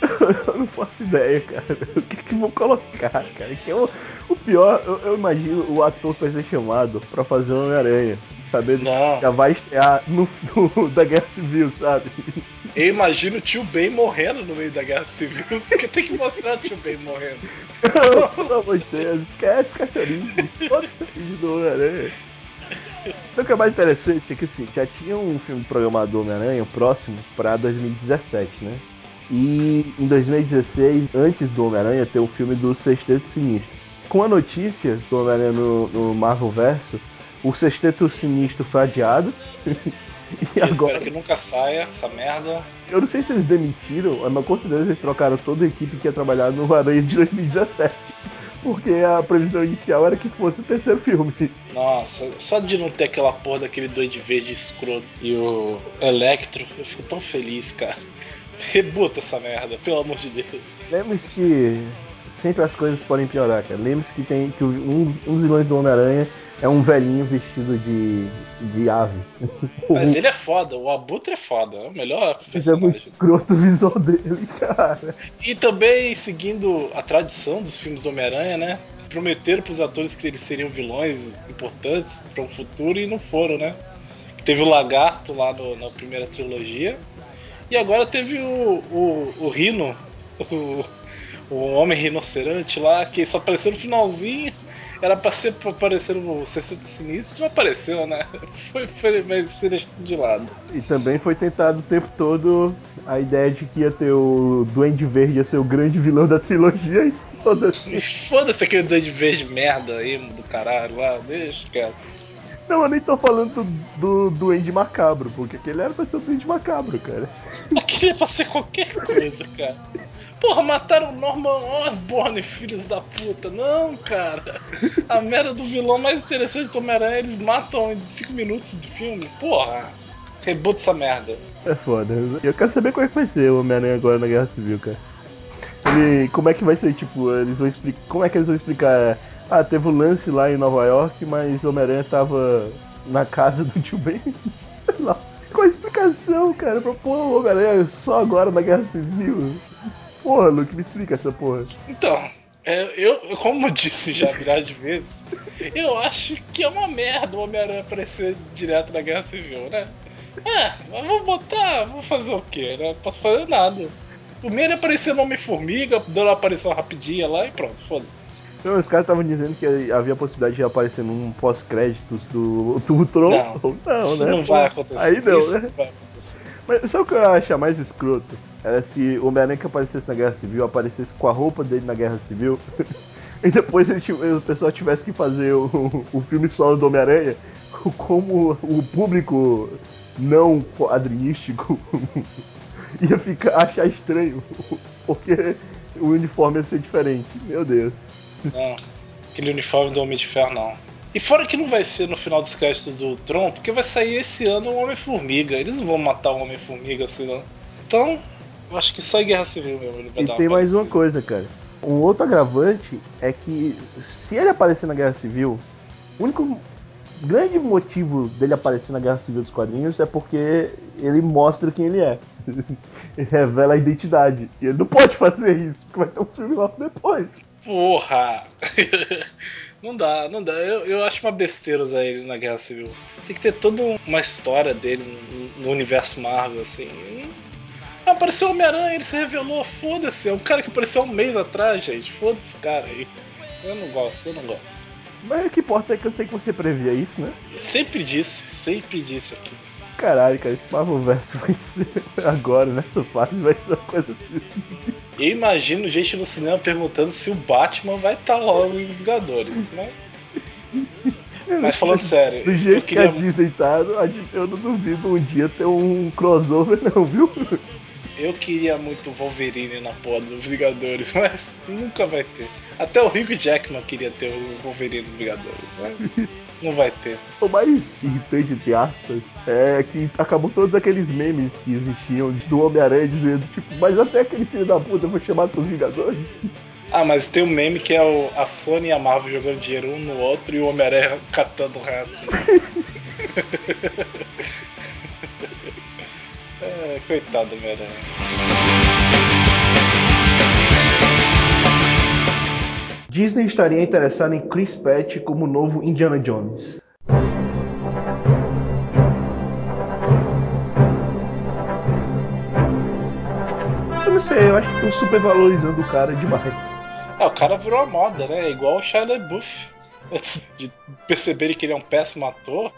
eu não faço ideia, cara. O que, que vou colocar, cara? Que é o, o pior, eu, eu, imagino o ator que vai ser chamado pra fazer o Homem-Aranha. Sabendo que já vai estrear no, no, da Guerra Civil, sabe? Eu imagino o tio Ben morrendo no meio da Guerra Civil, porque tem que mostrar o tio Ben morrendo. Pelo amor de Deus, esquece cachorrinho. Todo esse do Homem-Aranha. O que é mais interessante é que assim, já tinha um filme programado do Homem-Aranha, próximo, pra 2017, né? E em 2016, antes do Homem-Aranha, tem o filme do Sexteto Sinistro. Com a notícia do Homem-Aranha no, no Marvel Verso, o Sexteto Sinistro foi adiado. E agora... espero que nunca saia essa merda. Eu não sei se eles demitiram, mas com certeza eles trocaram toda a equipe que ia trabalhar no Aranha de 2017. Porque a previsão inicial era que fosse o terceiro filme. Nossa, só de não ter aquela porra daquele doide verde escroto e o Electro, eu fico tão feliz, cara. Rebuta essa merda, pelo amor de Deus. Lembre-se que sempre as coisas podem piorar, cara. Lembre-se que tem que um, um dos vilões do Homem-Aranha é um velhinho vestido de, de ave. Mas ele é foda, o Abutre é foda, é o melhor Mas é muito escroto o visual dele, cara. E também, seguindo a tradição dos filmes do Homem-Aranha, né? Prometeram pros atores que eles seriam vilões importantes para o futuro e não foram, né? Teve o Lagarto lá no, na primeira trilogia. E agora teve o, o, o Rino, o, o Homem Rinoceronte lá, que só apareceu no finalzinho era pra, ser, pra aparecer no Sexto Sinistro, não apareceu, né? Foi, foi, vai ser deixado de lado. E também foi tentado o tempo todo a ideia de que ia ter o Duende Verde ia ser o grande vilão da trilogia e foda-se. Foda-se aquele Duende Verde merda aí, do caralho lá, deixa, cara. Não, eu nem tô falando do, do Duende Macabro, porque aquele era pra ser o Duende Macabro, cara. Aquele é pra ser qualquer coisa, cara. Porra, mataram Norman Osborn, filhos da puta. Não, cara. A merda do vilão mais interessante do Homem-Aranha, eles matam em 5 minutos de filme. Porra. Rebuta essa merda. É foda. Eu quero saber como é que vai ser o Homem-Aranha agora na Guerra Civil, cara. Ele, como é que vai ser, tipo, eles vão explicar. Como é que eles vão explicar? Ah, teve um lance lá em Nova York, mas o Homem-Aranha tava na casa do tio Ben. Sei lá. Qual a explicação, cara, pra pôr o Homem-Aranha só agora na Guerra Civil? Porra, Luke, me explica essa porra. Então, é, eu, como disse já milhares de vezes, eu acho que é uma merda o Homem-Aranha aparecer direto na Guerra Civil, né? É, mas vou botar, vou fazer o quê, né? Não posso fazer nada. Primeiro apareceu no Homem-Formiga, deu uma aparição rapidinha lá e pronto, foda-se. Não, os caras estavam dizendo que havia a possibilidade de aparecer num pós-créditos do, do Tron. Não, não, isso né? não vai acontecer. Aí não, isso né? vai acontecer. Mas sabe o que eu acho mais escroto? Era se o Homem-Aranha que aparecesse na Guerra Civil aparecesse com a roupa dele na Guerra Civil. e depois ele, o pessoal tivesse que fazer o, o filme solo do Homem-Aranha como o público não quadrinístico ia ficar achar estranho, porque o uniforme ia ser diferente. Meu Deus. Não, aquele uniforme do Homem de Ferro não. E fora que não vai ser no final dos créditos do Tron, porque vai sair esse ano o Homem-Formiga. Eles não vão matar o Homem-Formiga assim, não. Então, eu acho que só em Guerra Civil mesmo ele vai e tem mais uma coisa, cara. Um outro agravante é que se ele aparecer na Guerra Civil, o único grande motivo dele aparecer na Guerra Civil dos quadrinhos é porque ele mostra quem ele é. ele revela a identidade. E ele não pode fazer isso, porque vai ter um filme logo depois. Porra! não dá, não dá. Eu, eu acho uma besteira usar ele na Guerra Civil. Tem que ter toda uma história dele no, no universo Marvel, assim. Apareceu o Homem-Aranha, ele se revelou, foda-se. É um cara que apareceu um mês atrás, gente. Foda-se esse cara aí. Eu não gosto, eu não gosto. Mas o que importa é que eu sei que você previa isso, né? Sempre disse, sempre disse aqui. Caralho, cara, esse Marvel Verso vai ser agora, nessa fase, vai ser uma coisa assim. Eu imagino gente no cinema perguntando se o Batman vai estar tá logo em Vingadores, mas. Mas falando sério. Do jeito queria... que a Disney tá, eu não duvido um dia ter um crossover, não, viu? Eu queria muito Wolverine na porra dos Vingadores, mas nunca vai ter. Até o Hugh Jackman queria ter o Wolverine dos Vingadores, mas não vai ter. O mais irritante, entre aspas, é que acabou todos aqueles memes que existiam do Homem-Aranha dizendo, tipo, mas até aquele filho da puta foi chamado pros Vingadores. Ah, mas tem um meme que é o, a Sony e a Marvel jogando dinheiro um no outro e o Homem-Aranha catando o resto. é, coitado do Homem-Aranha. Disney estaria interessada em Chris Pratt como novo Indiana Jones. Eu não sei, eu acho que estão super valorizando o cara demais. É, o cara virou a moda, né? É igual o Shia LaBeouf. Antes de perceberem que ele é um péssimo ator,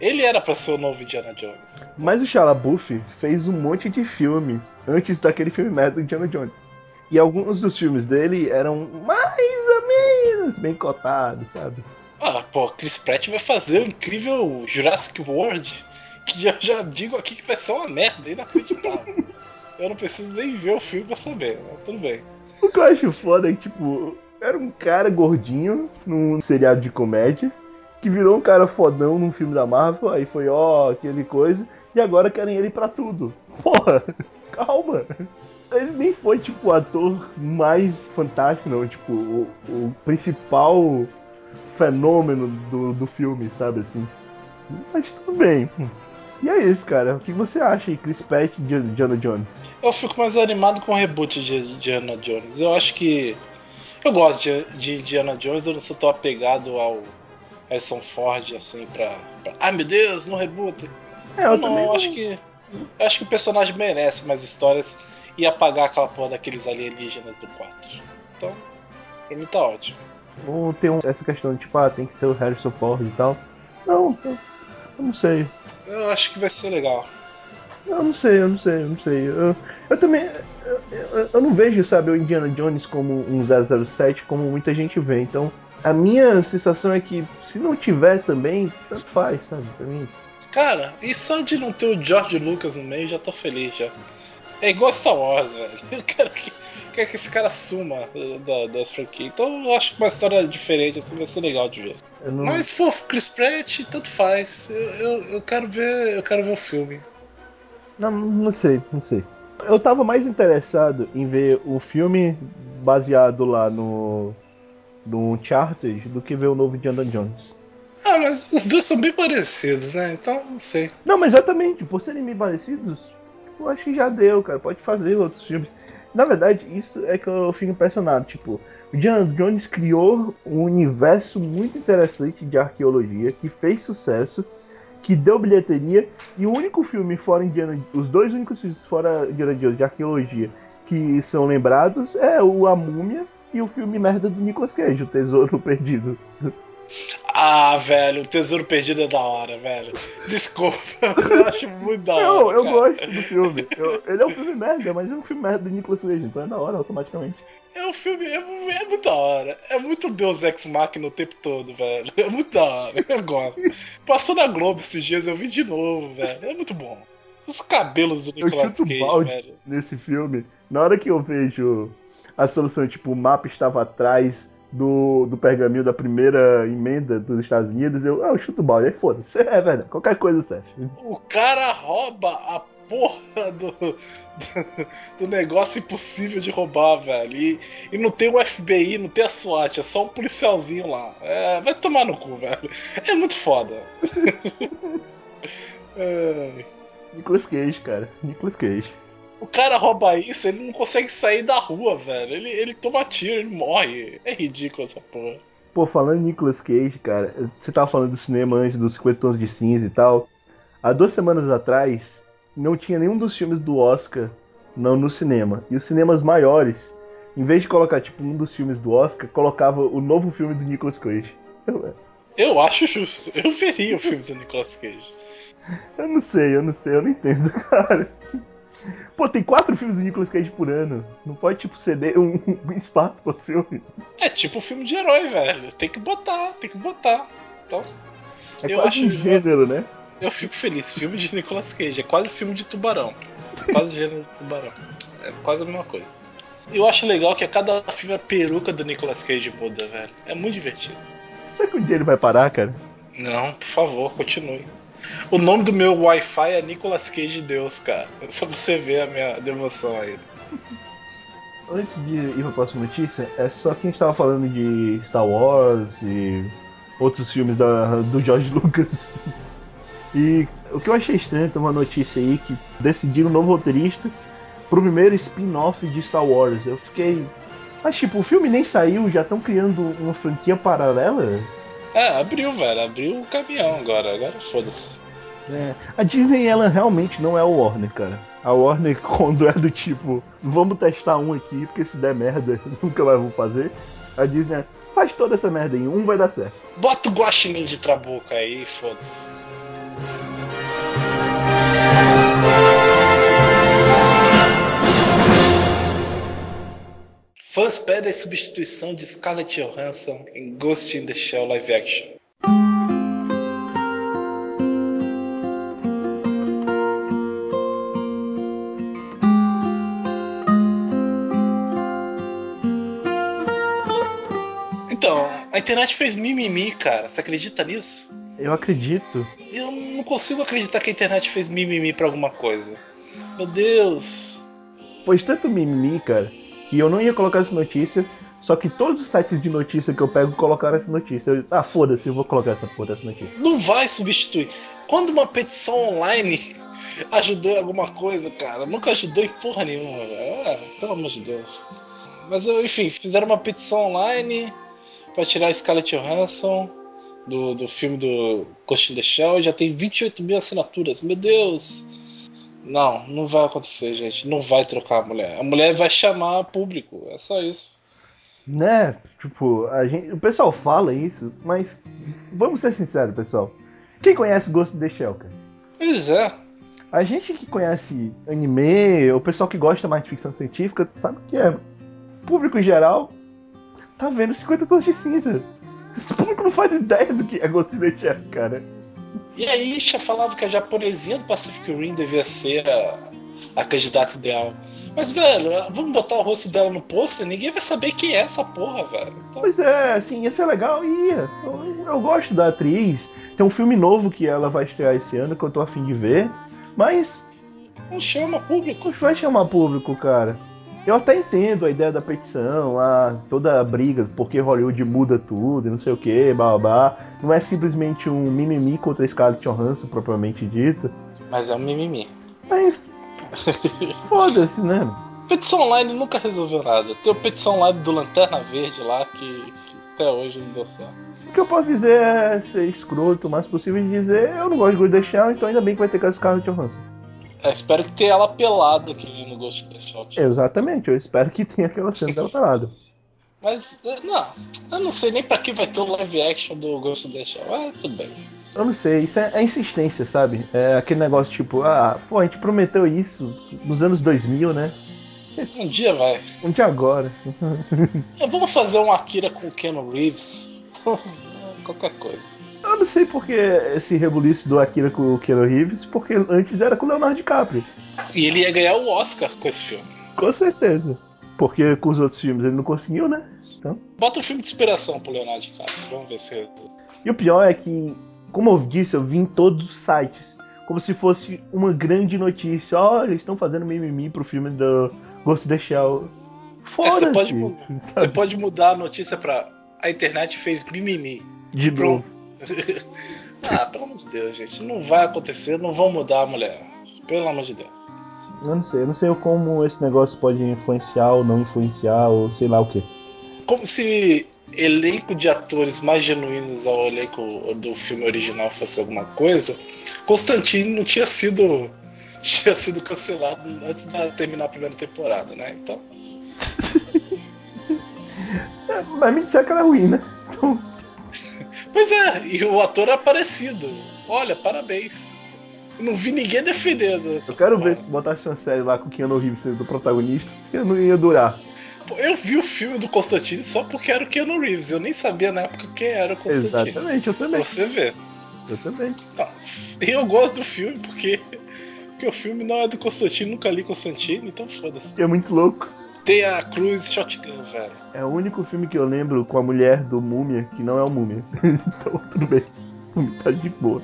ele era para ser o novo Indiana Jones. Mas o Shia LaBeouf fez um monte de filmes antes daquele filme merda do Indiana Jones. E alguns dos filmes dele eram mais ou menos bem cotados, sabe? Ah, pô, Chris Pratt vai fazer o incrível Jurassic World, que eu já digo aqui que vai ser uma merda inacreditável. eu não preciso nem ver o filme pra saber, mas tudo bem. O que eu acho foda é que, tipo, era um cara gordinho num seriado de comédia, que virou um cara fodão num filme da Marvel, aí foi, ó, aquele coisa, e agora querem ele pra tudo. Porra, calma. Ele nem foi, tipo, o ator mais fantástico, não. Tipo, o, o principal fenômeno do, do filme, sabe assim. Mas tudo bem. E é isso, cara. O que você acha aí, Chris Pratt de Indiana Jones? Eu fico mais animado com o reboot de Indiana Jones. Eu acho que. Eu gosto de, de Indiana Jones, eu não sou tão apegado ao Harrison Ford, assim, pra. pra... Ai meu Deus, no reboot. É, eu, não, eu acho que. Eu acho que o personagem merece mais histórias e apagar aquela porra daqueles alienígenas do 4. Então, pra mim tá ótimo. Ou tem um, essa questão de tipo, ah, tem que ser o Harrison Ford e tal. Não, eu, eu não sei. Eu acho que vai ser legal. Eu não sei, eu não sei, eu não sei. Eu, eu também. Eu, eu, eu, não vejo, sabe, o Indiana Jones como um 007 como muita gente vê. Então, a minha sensação é que se não tiver também, tanto faz, sabe, pra mim. Cara, e só de não ter o George Lucas no meio, já tô feliz já. É igual Star Wars, velho. Eu quero que, quero que esse cara suma da, das franquias. Então eu acho que uma história diferente assim vai ser legal de ver. Não... Mas se for Chris Pratt, tanto faz. Eu, eu, eu, quero ver. Eu quero ver o filme. Não, não sei, não sei. Eu tava mais interessado em ver o filme baseado lá no. no Uncharted do que ver o novo Indiana Jones. Ah, mas os dois são bem parecidos, né? Então não sei. Não, mas exatamente, por serem bem parecidos, eu acho que já deu, cara. Pode fazer outros filmes. Na verdade, isso é que eu fico impressionado. Tipo, John Jones criou um universo muito interessante de arqueologia que fez sucesso, que deu bilheteria. E o único filme fora Indiana, os dois únicos filmes fora Indiana Jones de arqueologia que são lembrados é o A Múmia e o filme merda do Nicolas Cage, o Tesouro Perdido. Ah, velho, o Tesouro Perdido é da hora, velho. Desculpa, eu acho muito da hora. Não, eu cara. gosto do filme. Eu- ele é um filme merda, mas é um filme merda do Nicolas Cage, então é da hora automaticamente. É um filme, é, é muito da hora. É muito Deus Ex Machina o tempo todo, velho. É muito da hora, eu gosto. Passou na Globo esses dias, eu vi de novo, velho. É muito bom. Os cabelos do Eu Nicolas chuto Cage, balde velho. nesse filme. Na hora que eu vejo a solução, tipo, o mapa estava atrás do, do pergaminho da primeira emenda dos Estados Unidos, eu, ah, eu chuto balde, aí foda-se. É verdade, qualquer coisa serve. O cara rouba a porra do, do, do negócio impossível de roubar, velho. E, e não tem o FBI, não tem a SWAT, é só um policialzinho lá. É, vai tomar no cu, velho. É muito foda. É. Nicolas Cage, cara. Nicolas Cage. O cara rouba isso, ele não consegue sair da rua, velho. Ele, ele toma tiro, ele morre. É ridículo essa porra. Pô, falando em Nicolas Cage, cara, você tava falando do cinema antes dos 50 tons de cinza e tal. Há duas semanas atrás, não tinha nenhum dos filmes do Oscar não no cinema. E os cinemas maiores, em vez de colocar, tipo, um dos filmes do Oscar, colocava o novo filme do Nicolas Cage. Eu, Eu acho justo. Eu veria o filme do Nicolas Cage. eu não sei, eu não sei, eu não entendo, cara. Pô, tem quatro filmes do Nicolas Cage por ano. Não pode, tipo, ceder um, um espaço pro outro filme. É tipo filme de herói, velho. Tem que botar, tem que botar. Então, É Eu quase acho- um gênero, né? eu fico feliz. Filme de Nicolas Cage. É quase filme de tubarão. Quase gênero de tubarão. É quase a mesma coisa. Eu acho legal que a cada filme a peruca do Nicolas Cage muda, velho. É muito divertido. Será que um dia ele vai parar, cara? Não, por favor, continue. O nome do meu Wi-Fi é Nicolas Cage Deus, cara. Só pra você ver a minha devoção a ele. Antes de ir pra próxima notícia, é só que a gente tava falando de Star Wars e outros filmes da, do George Lucas. E o que eu achei estranho tem uma notícia aí que decidiram um novo roteirista pro primeiro spin-off de Star Wars. Eu fiquei. Mas tipo, o filme nem saiu, já estão criando uma franquia paralela? É, abriu, velho. Abriu o caminhão agora. Agora foda-se. É, a Disney, ela realmente não é o Warner, cara. A Warner, quando é do tipo, vamos testar um aqui, porque se der merda, nunca mais vou fazer. A Disney é, faz toda essa merda aí, um vai dar certo. Bota o guaxinim de trabuca aí, foda-se. Fãs pedem a substituição de Scarlett Johansson em Ghost in the Shell live action. Então, a internet fez mimimi, cara. Você acredita nisso? Eu acredito. Eu não consigo acreditar que a internet fez mimimi pra alguma coisa. Meu Deus. Foi tanto mimimi, cara, que eu não ia colocar essa notícia, só que todos os sites de notícia que eu pego colocaram essa notícia. Eu, ah, foda-se, eu vou colocar essa porra dessa notícia. Não vai substituir. Quando uma petição online ajudou em alguma coisa, cara, nunca ajudou em porra nenhuma, velho. Ah, pelo amor de Deus. Mas enfim, fizeram uma petição online pra tirar a Scarlett Johansson do, do filme do Ghost in the Shell e já tem 28 mil assinaturas. Meu Deus! Não, não vai acontecer, gente. Não vai trocar a mulher. A mulher vai chamar público. É só isso. Né? Tipo, a gente, o pessoal fala isso, mas vamos ser sinceros, pessoal. Quem conhece Ghost in the Shell, cara? Pois é. A gente que conhece anime, o pessoal que gosta mais de ficção científica, sabe o que é. Público em geral tá vendo 50 tons de cinza. Esse público não faz ideia do que é Ghost in the Shell, cara. E a Isha falava que a japonesinha do Pacific Rim devia ser a, a candidata ideal. Mas, velho, vamos botar o rosto dela no pôster? Ninguém vai saber quem é essa porra, velho. Então, Pois é, assim, ia ser legal, ia. Eu, eu gosto da atriz. Tem um filme novo que ela vai estrear esse ano que eu tô afim de ver. Mas não chama público. não vai chamar público, cara. Eu até entendo a ideia da petição, a, toda a briga, porque Hollywood muda tudo e não sei o que, babá. Não é simplesmente um mimimi contra Scarlett Johansson, propriamente dito. Mas é um mimimi. Mas. Foda-se, né? Petição online nunca resolveu nada. Tem a petição online do Lanterna Verde lá que, que até hoje não deu certo. O que eu posso dizer é ser escroto o mais possível e dizer eu não gosto de the Shell, então ainda bem que vai ter Scarlett Johansson. É, espero que tenha ela pelada aqui no Ghost in the tipo. Exatamente, eu espero que tenha aquela cena dela parada. Mas, não, eu não sei nem pra que vai ter o live action do Ghost of the Shell. Ah, tudo bem. Eu não sei, isso é, é, insistência, sabe? É aquele negócio tipo, ah, pô, a gente prometeu isso nos anos 2000, né? Um dia vai. Um dia agora. é, vamos fazer um Akira com o Keanu Reeves. Qualquer coisa. Eu não sei porque esse rebuliço do Akira com o Keanu Reeves, porque antes era com o Leonardo DiCaprio. E ele ia ganhar o Oscar com esse filme. Com certeza. Porque com os outros filmes ele não conseguiu, né? Então... Bota um filme de inspiração pro Leonardo DiCaprio. Vamos ver se. E o pior é que, como eu disse, eu vi em todos os sites. Como se fosse uma grande notícia. Olha, eles estão fazendo mimimi pro filme do Ghost of the Shell. É, você, pode, você pode mudar a notícia pra. A internet fez mimimi. De Pronto. novo. ah, pelo amor de Deus, gente. Não vai acontecer, não vão mudar a mulher. Pelo amor de Deus. Eu não sei, eu não sei como esse negócio pode influenciar ou não influenciar, ou sei lá o que. Como se elenco de atores mais genuínos ao elenco do filme original fosse alguma coisa, Constantine não tinha sido tinha sido cancelado antes de terminar a primeira temporada, né? Então. mas me disseram que era ruim, né? Então... Pois é, e o ator é parecido. Olha, parabéns. Eu não vi ninguém defendendo. Eu quero ver se botasse uma série lá com o Keanu Reeves sendo protagonista, se não ia durar. Eu vi o filme do Constantine só porque era o Keanu Reeves. Eu nem sabia na época quem era o Constantine. Exatamente, eu também. Você vê. Eu também. Tá. E eu gosto do filme porque, porque o filme não é do Constantine, nunca li Constantine, então foda-se. É muito louco. Tem a Cruz Shotgun, velho. É o único filme que eu lembro com a mulher do Múmia que não é o Múmia. então tudo bem. Tá de boa.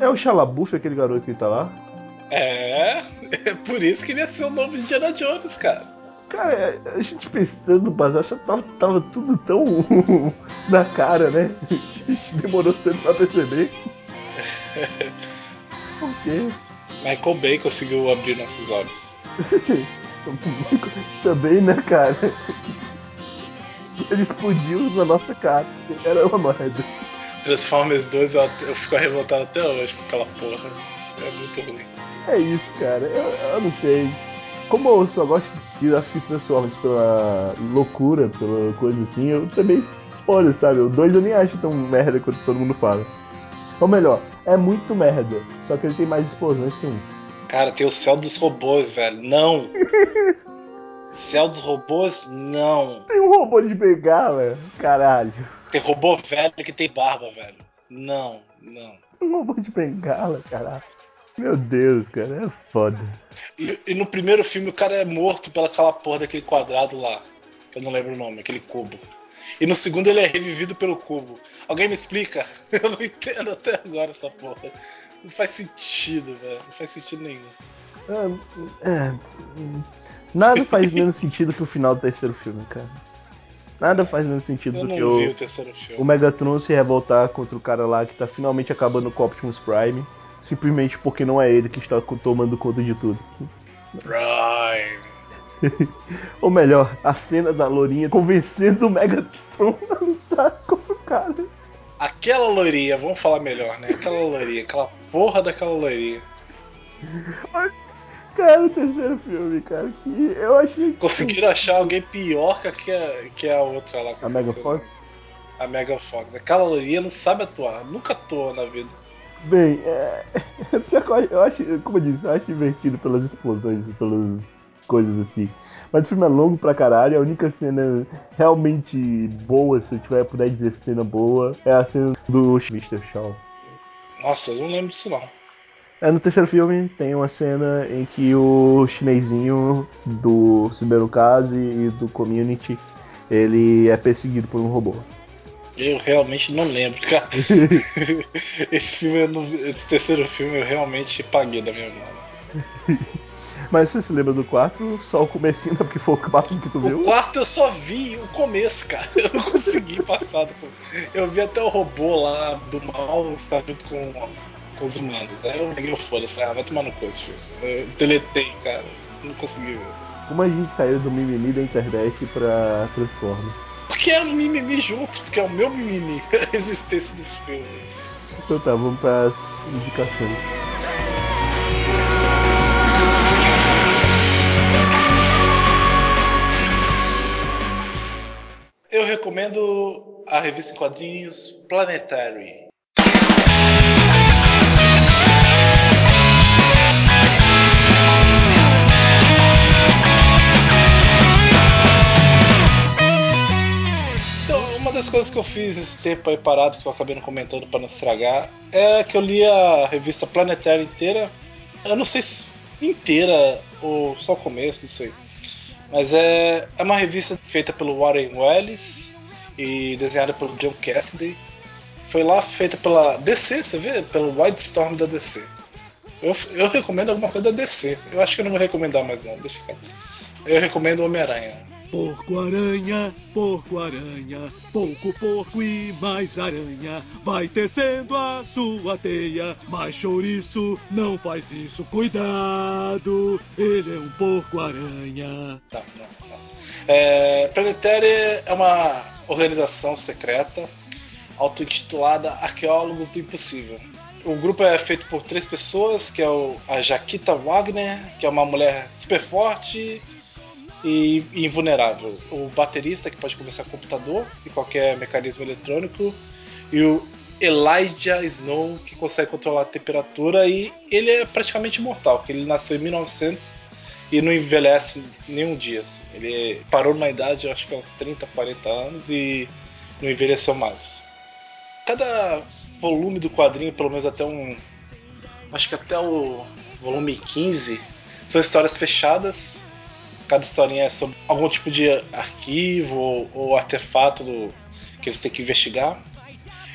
É o Xalabuf, aquele garoto que tá lá? É, é por isso que ele ia ser o nome de Indiana Jones, cara. Cara, a gente pensando no passado, tava, tava tudo tão na cara, né? Demorou tanto pra perceber. ok. Michael Bay conseguiu abrir nossos olhos. Também, né, cara? Ele explodiu na nossa cara. Era uma merda. Transformers 2 eu, eu fico revoltado até hoje com aquela porra. É muito ruim. É isso, cara. Eu, eu não sei. Como eu só gosto de assistir Transformers pela loucura, pela coisa assim, eu também foda, sabe? O 2 eu nem acho tão merda quanto todo mundo fala. Ou melhor, é muito merda. Só que ele tem mais explosões que um. Cara, tem o céu dos robôs, velho. Não! céu dos robôs, não. Tem um robô de bengala, caralho. Tem robô velho que tem barba, velho. Não, não. Um robô de bengala, caralho. Meu Deus, cara, é foda. E, e, no primeiro filme o cara é morto pelaquela porra daquele quadrado lá. Que eu não lembro o nome, aquele cubo. E no segundo ele é revivido pelo cubo. Alguém me explica? Eu não entendo até agora essa porra. Não faz sentido, velho. Não faz sentido nenhum. É, é, nada faz menos sentido que o final do terceiro filme, cara. Nada faz menos sentido eu do que o, o, o Megatron se revoltar contra o cara lá que tá finalmente acabando com o Optimus Prime, simplesmente porque não é ele que está tomando conta de tudo. Prime. Ou melhor, a cena da Lourinha convencendo o Megatron a lutar contra o cara. Aquela loirinha, vamos falar melhor, né? Aquela loirinha, aquela porra daquela loirinha. Cara, o terceiro filme, cara, que eu achei. Conseguiram achar alguém pior que a, que a outra lá. A Mega Fox? A Mega Fox. Aquela loirinha não sabe atuar, nunca atua na vida. Bem, é. Eu acho, como eu disse, eu acho divertido pelas explosões, pelas coisas assim. Mas o filme é longo pra caralho, a única cena realmente boa, se eu tiver puder dizer cena boa, é a cena do Mr. Shaw. Nossa, eu não lembro disso não. É, no terceiro filme tem uma cena em que o chinesinho do Cybercase e do Community ele é perseguido por um robô. Eu realmente não lembro, cara. esse filme, esse terceiro filme eu realmente paguei da minha mão. Mas você se lembra do quarto? Só o comecinho, né? Porque foi o máximo que tu viu? O quarto eu só vi o começo, cara. Eu não consegui passar. Do... Eu vi até o robô lá do mal estar junto com com os humanos. Aí eu peguei o foda, falei, ah, vai tomar no cu esse filme. Eu deletei, cara. Não consegui ver. Como a gente saiu do mimimi da internet pra Transformers? Porque é um mimimi junto, porque é o meu mimimi a existência desse filme. Então tá, vamos pras indicações. Recomendo a revista em quadrinhos Planetary. Então, uma das coisas que eu fiz esse tempo aí parado, que eu acabei não comentando para não estragar, é que eu li a revista Planetary inteira. Eu não sei se inteira ou só o começo, não sei. Mas é, é uma revista feita pelo Warren Wells e desenhada pelo John Cassidy. Foi lá feita pela DC, você vê? Pelo Wildstorm da DC. Eu, eu recomendo alguma coisa da DC. Eu acho que eu não vou recomendar mais não, deixa eu Eu recomendo Homem-Aranha. Porco-aranha, porco-aranha, pouco porco e mais aranha. Vai tecendo a sua teia, mas chouriço não faz isso. Cuidado, ele é um porco-aranha. Não, não, não. É, Planetary é uma organização secreta auto-intitulada Arqueólogos do Impossível. O grupo é feito por três pessoas, que é o, a Jaquita Wagner, que é uma mulher super forte e invulnerável. O baterista, que pode conversar com o computador e qualquer mecanismo eletrônico, e o Elijah Snow, que consegue controlar a temperatura e ele é praticamente imortal, porque ele nasceu em 1900 e não envelhece nenhum dia. Assim. Ele parou numa idade, acho que é uns 30, 40 anos e não envelheceu mais. Cada volume do quadrinho, pelo menos até um. Acho que até o volume 15, são histórias fechadas cada historinha é sobre algum tipo de arquivo ou, ou artefato do, que eles têm que investigar.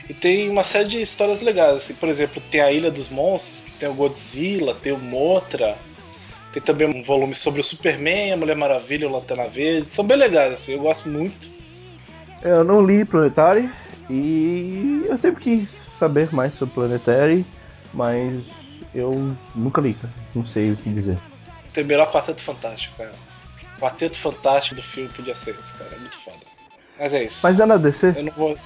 E tem uma série de histórias legais, assim, por exemplo, tem a Ilha dos Monstros, que tem o Godzilla, tem o Motra, tem também um volume sobre o Superman, a Mulher Maravilha, o Lanterna Verde, são bem legais, assim, eu gosto muito. Eu não li Planetary e eu sempre quis saber mais sobre Planetary, mas eu nunca li, não sei o que dizer. Tem melhor Quarteto Fantástico, cara. Quarteto Fantástico do filme podia ser esse, cara. É muito foda. Mas é isso. Mas é na DC? Eu não vou.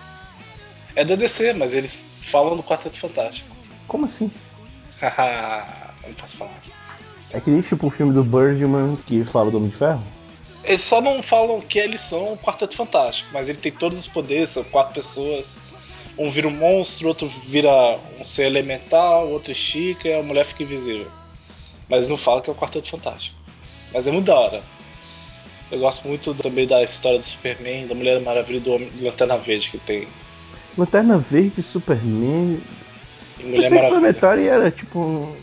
É da DC, mas eles falam do Quarteto Fantástico. Como assim? não posso falar. É que nem tipo o filme do Birdman que fala do Homem de Ferro? Eles só não falam que eles são o Quarteto Fantástico, mas ele tem todos os poderes, são quatro pessoas. Um vira um monstro, outro vira um ser elemental, outro estica e a mulher fica invisível. Mas não fala que é o Quarteto Fantástico. Mas é muito da hora. Eu gosto muito também da história do Superman, da Mulher Maravilha e do, do Lanterna Verde que tem. Lanterna Verde, Superman. E Mulher Maravilha. Planetary era tipo.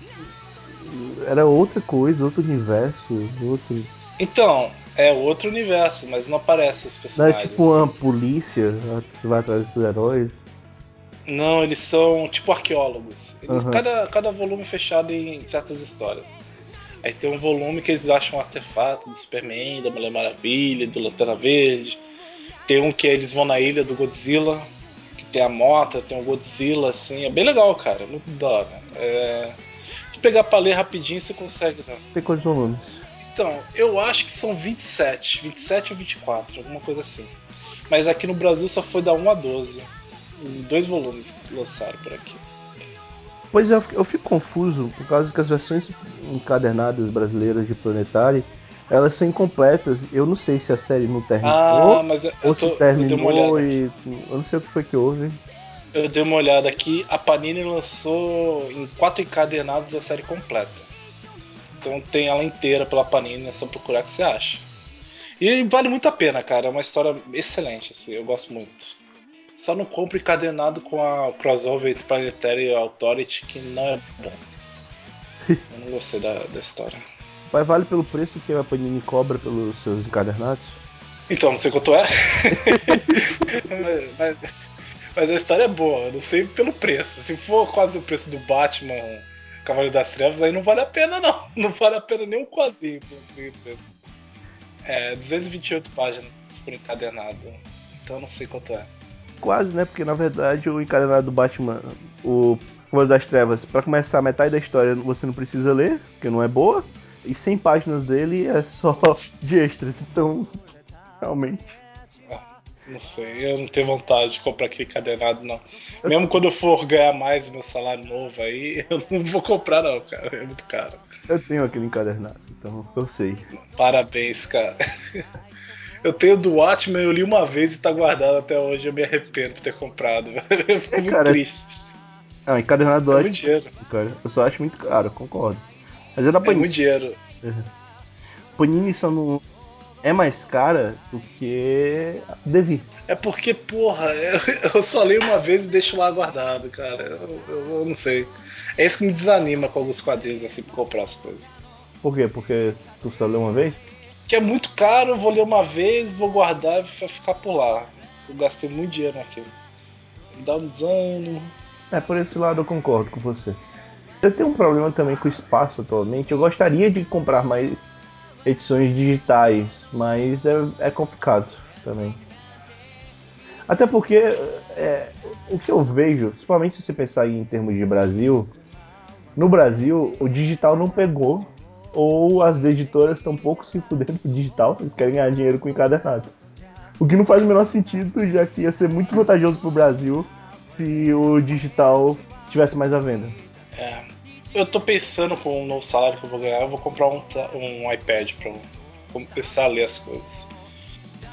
Era outra coisa, outro universo, outro. Então, é outro universo, mas não aparece os personagens. Não é tipo uma polícia que vai atrás desses heróis. Não, eles são tipo arqueólogos. Eles, uhum. cada, cada volume fechado em certas histórias. Aí tem um volume que eles acham um artefato do Superman, da Mulher Maravilha, do Lanterna Verde. Tem um que eles vão na ilha do Godzilla, que tem a moto, tem o Godzilla, assim. É bem legal, cara. É muito da hora. É... Se pegar pra ler rapidinho, você consegue. Né? Tem quantos volumes? Então, eu acho que são 27. 27 ou 24, alguma coisa assim. Mas aqui no Brasil só foi da 1 a 12. Em dois volumes que lançaram por aqui. Pois é, eu fico confuso por causa que as versões encadernadas brasileiras de Planetary elas são incompletas. Eu não sei se a série não terminou ah, mas eu, ou eu tô, se terminou e eu não sei o que foi que houve. Eu dei uma olhada aqui, a Panini lançou em quatro encadernados a série completa. Então tem ela inteira pela Panini, é só procurar que você acha. E vale muito a pena, cara. É uma história excelente, assim, eu gosto muito. Só não compre encadenado com a crossover entre Planetary e Authority, que não é bom. Eu não gostei da, da história. Mas vale pelo preço que a Panini cobra pelos seus encadernados? Então, não sei quanto é. mas, mas, a história é boa, eu não sei pelo preço. Se for quase o preço do Batman Cavaleiro das Trevas, aí não vale a pena, não. Não vale a pena nem um quadrinho pelo preço. É, 228 páginas por encadernado. Então eu não sei quanto é. Quase, né? Porque na verdade o encadenado do Batman, o Cavaleiro das Trevas, para começar metade da história você não precisa ler, porque não é boa. E 100 páginas dele é só de extras, então realmente. Ah, não sei, eu não tenho vontade de comprar aquele encadenado, não. Mesmo quando eu for ganhar mais meu salário novo aí, eu não vou comprar, não, cara. É muito caro. Eu tenho aquele encadernado, então eu sei. Parabéns, cara. Eu tenho do Watchmen, eu li uma vez e tá guardado até hoje. Eu me arrependo por ter comprado. É muito cara, triste. Ah, encadernado do É muito dinheiro. cara. Eu só acho muito caro, concordo. Mas é da É Panini. muito dinheiro. Panini só não é mais cara do que Devi. É porque, porra, eu, eu só leio uma vez e deixo lá guardado, cara. Eu, eu- eu não sei. É isso que me desanima com alguns quadrinhos, assim, pra comprar as coisas. Por quê? Porque tu só leu uma vez? Que é muito caro, vou ler uma vez, vou guardar e vai ficar por lá. Eu gastei muito dinheiro naquilo. Me dá um desânimo. É, por esse lado eu concordo com você. Eu tenho um problema também com o espaço atualmente. Eu gostaria de comprar mais edições digitais, mas é, é complicado também. Até porque é, o que eu vejo, principalmente se você pensar em termos de Brasil, no Brasil o digital não pegou, ou as editoras estão um pouco se fudendo com o digital, eles querem ganhar dinheiro com encadernado. O que não faz o menor sentido, já que ia ser muito vantajoso pro Brasil se o digital tivesse mais à venda. É. Eu tô pensando com o novo salário que eu vou ganhar, eu vou comprar um, um iPad pra começar a ler as coisas.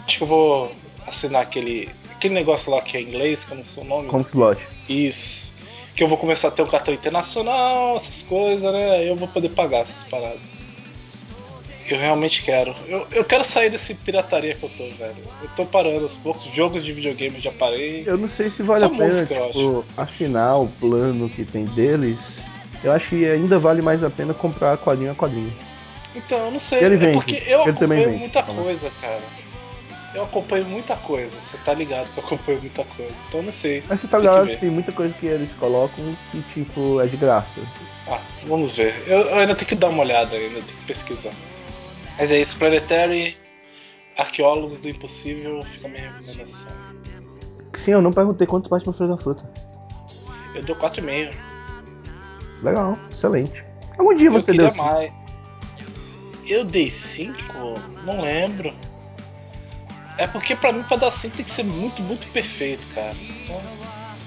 Acho que eu vou assinar aquele. aquele negócio lá que é em inglês, que eu não sei o nome. Como slot. Isso. Que eu vou começar a ter um cartão internacional, essas coisas, né? Aí eu vou poder pagar essas paradas. Eu realmente quero. Eu, eu quero sair desse pirataria que eu tô, velho. Eu tô parando aos poucos. Jogos de videogame eu já parei. Eu não sei se vale Só a pena música, tipo, assinar o plano que tem deles. Eu acho que ainda vale mais a pena comprar quadrinho a quadrinho. Então, eu não sei. Ele é porque eu Ele acompanho muita fala. coisa, cara. Eu acompanho muita coisa. Você tá ligado que eu acompanho muita coisa. Então não sei. Mas você tá ligado que tem muita coisa que eles colocam que tipo é de graça. Ah, vamos ver. Eu, eu ainda tenho que dar uma olhada ainda, tenho que pesquisar. Mas é isso, Planetary, Arqueólogos do Impossível, fica a minha recomendação. Sim, eu não perguntei quantos bate pra Folha da Fruta. Eu dou 4,5. Legal, excelente. Algum dia Eu você deu mais. Eu dei 5? Não lembro. É porque pra mim, pra dar 5 tem que ser muito, muito perfeito, cara. Então,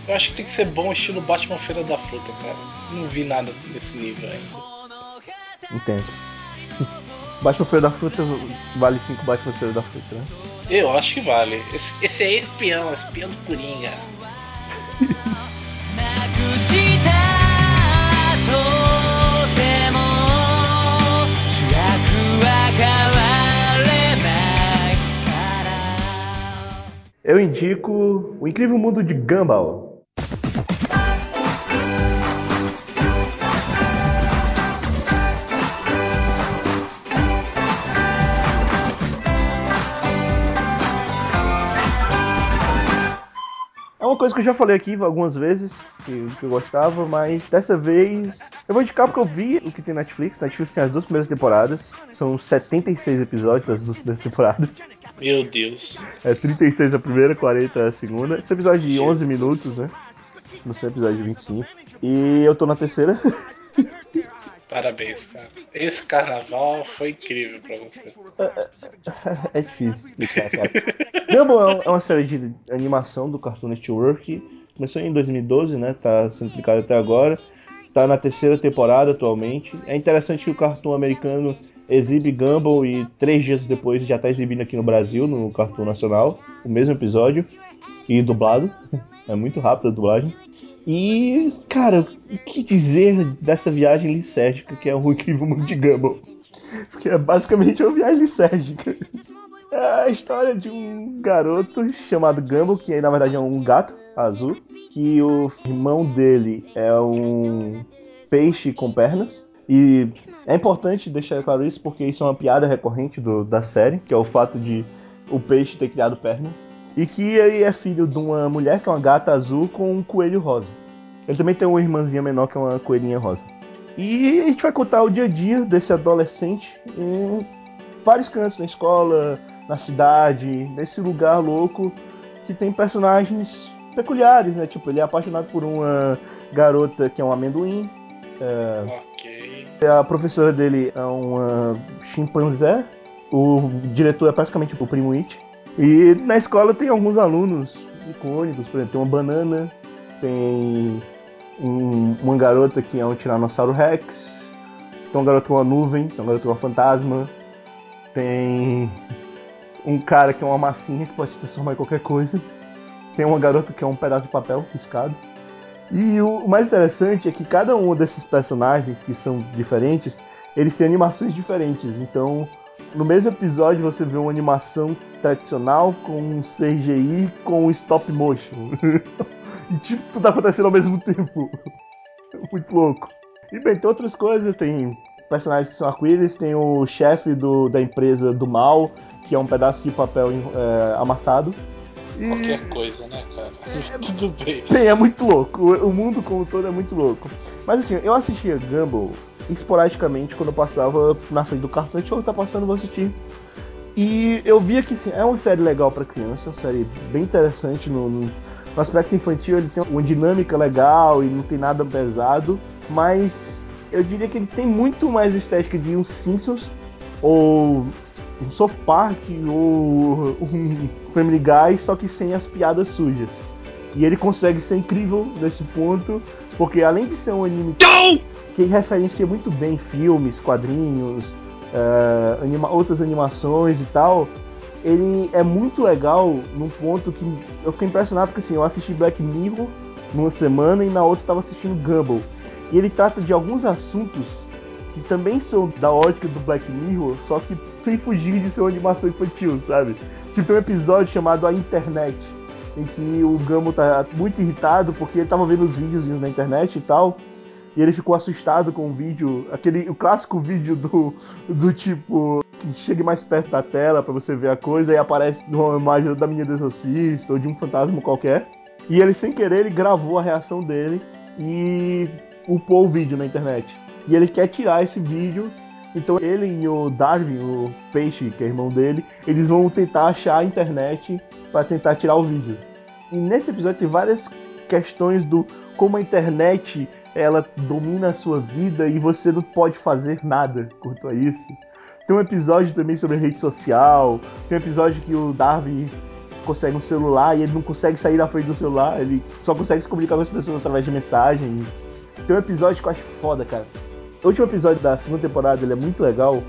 eu acho que tem que ser bom, estilo Batman Feira da Fruta, cara. Não vi nada nesse nível ainda. Entendo. Batman Folha da Fruta vale 5 Batman Folha da Fruta, né? Eu acho que vale. Esse, esse é espião, espião do Coringa. Eu indico O Incrível Mundo de Gumball. Uma coisa que eu já falei aqui algumas vezes, que, que eu gostava, mas dessa vez eu vou indicar porque eu vi o que tem na Netflix. Netflix tem as duas primeiras temporadas, são 76 episódios as duas primeiras temporadas. Meu Deus. É 36 a primeira, 40 a segunda. Esse episódio de 11 Jesus. minutos, né? No seu episódio de 25. E eu tô na terceira. Parabéns, cara. Esse carnaval foi incrível pra você. é difícil explicar, cara. Gumball é uma série de animação do Cartoon Network. Começou em 2012, né? Tá sendo aplicado até agora. Tá na terceira temporada atualmente. É interessante que o Cartoon americano exibe Gumball e três dias depois já tá exibindo aqui no Brasil, no Cartoon Nacional, o mesmo episódio. E dublado. É muito rápido a dublagem. E, cara, o que dizer dessa viagem licérgica que é o incrível mundo de Gumball? Porque é basicamente uma viagem licérgica. É a história de um garoto chamado Gumball, que na verdade é um gato azul, que o irmão dele é um peixe com pernas. E é importante deixar claro isso porque isso é uma piada recorrente do- da série, que é o fato de o peixe ter criado pernas. E que ele é filho de uma mulher que é uma gata azul com um coelho rosa. Ele também tem uma irmãzinha menor que é uma coelhinha rosa. E a gente vai contar o dia a dia desse adolescente em vários cantos, na escola, na cidade, nesse lugar louco que tem personagens peculiares, né? Tipo, ele é apaixonado por uma garota que é um amendoim, Ok. a professora dele é uma chimpanzé, o diretor é praticamente o primo It. E na escola tem alguns alunos icônicos, por exemplo, tem uma banana, tem um- uma garota que é um tiranossauro rex, tem uma garota com uma nuvem, tem uma garota com uma fantasma, tem um cara que é uma massinha que pode se transformar em qualquer coisa. Tem uma garota que é um pedaço de papel riscado. E o mais interessante é que cada um desses personagens que são diferentes, eles têm animações diferentes. Então, no mesmo episódio você vê uma animação tradicional com um CGI com stop motion. e tipo, tudo acontecendo ao mesmo tempo. Muito louco. E bem, tem outras coisas, tem personagens que são arco-íris, tem o chefe do, da empresa do mal, que é um pedaço de papel é, amassado. E... Qualquer coisa, né, cara? É, Tudo bem. Bem, é muito louco. O, o mundo como todo é muito louco. Mas assim, eu assistia Gumball esporadicamente quando eu passava na frente do cartão show tá passando, eu vou assistir. E eu via que assim, é uma série legal para criança, é uma série bem interessante no, no, aspecto infantil, ele tem uma dinâmica legal e não tem nada pesado, mas eu diria que ele tem muito mais estética de um Simpsons ou um South Park ou um Family Guy, só que sem as piadas sujas. E ele consegue ser incrível nesse ponto, porque além de ser um anime que referencia muito bem filmes, quadrinhos, uh, anima outras animações e tal, ele é muito legal num ponto que eu fiquei impressionado porque assim, eu assisti Black Mirror numa semana e na outra eu tava assistindo Gumball. E ele trata de alguns assuntos que também são da ótica do Black Mirror, só que sem fugir de ser uma animação infantil, sabe? Tipo, tem um episódio chamado A Internet, em que o Gumball tá muito irritado porque ele tava vendo os vídeos na internet e tal, e ele ficou assustado com o vídeo, aquele o clássico vídeo do, do tipo que chegue mais perto da tela para você ver a coisa e aparece uma imagem da menina do exorcista ou de um fantasma qualquer. E ele sem querer ele gravou a reação dele e upou o vídeo na internet. E ele quer tirar esse vídeo. Então ele e o Darwin, o peixe, que é irmão dele, eles vão tentar achar a internet para tentar tirar o vídeo. E nesse episódio tem várias questões do como a internet ela domina a sua vida e você não pode fazer nada quanto a isso. Tem um episódio também sobre rede social, tem um episódio que o Darwin consegue um celular e ele não consegue sair da frente do celular, ele só consegue se comunicar com as pessoas através de mensagens. Tem um episódio que eu acho foda, cara. O último episódio da segunda temporada ele é muito legal,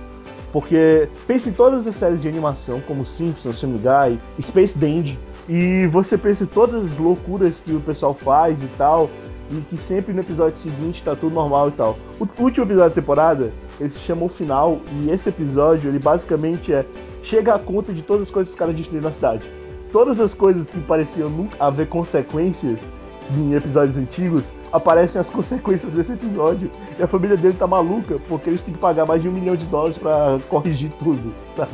porque pensa em todas as séries de animação, como Simpsons, Family Guy, Space Dandy, e você pensa em todas as loucuras que o pessoal faz e tal, e que sempre no episódio seguinte tá tudo normal e tal. O último episódio da temporada, ele se chama O Final, e esse episódio, ele basicamente é chega a conta de todas as coisas que os caras destruíram na cidade. Todas as coisas que pareciam nunca haver consequências em episódios antigos, aparecem as consequências desse episódio. E a família dele tá maluca, porque eles têm que pagar mais de um milhão de dólares para corrigir tudo, sabe?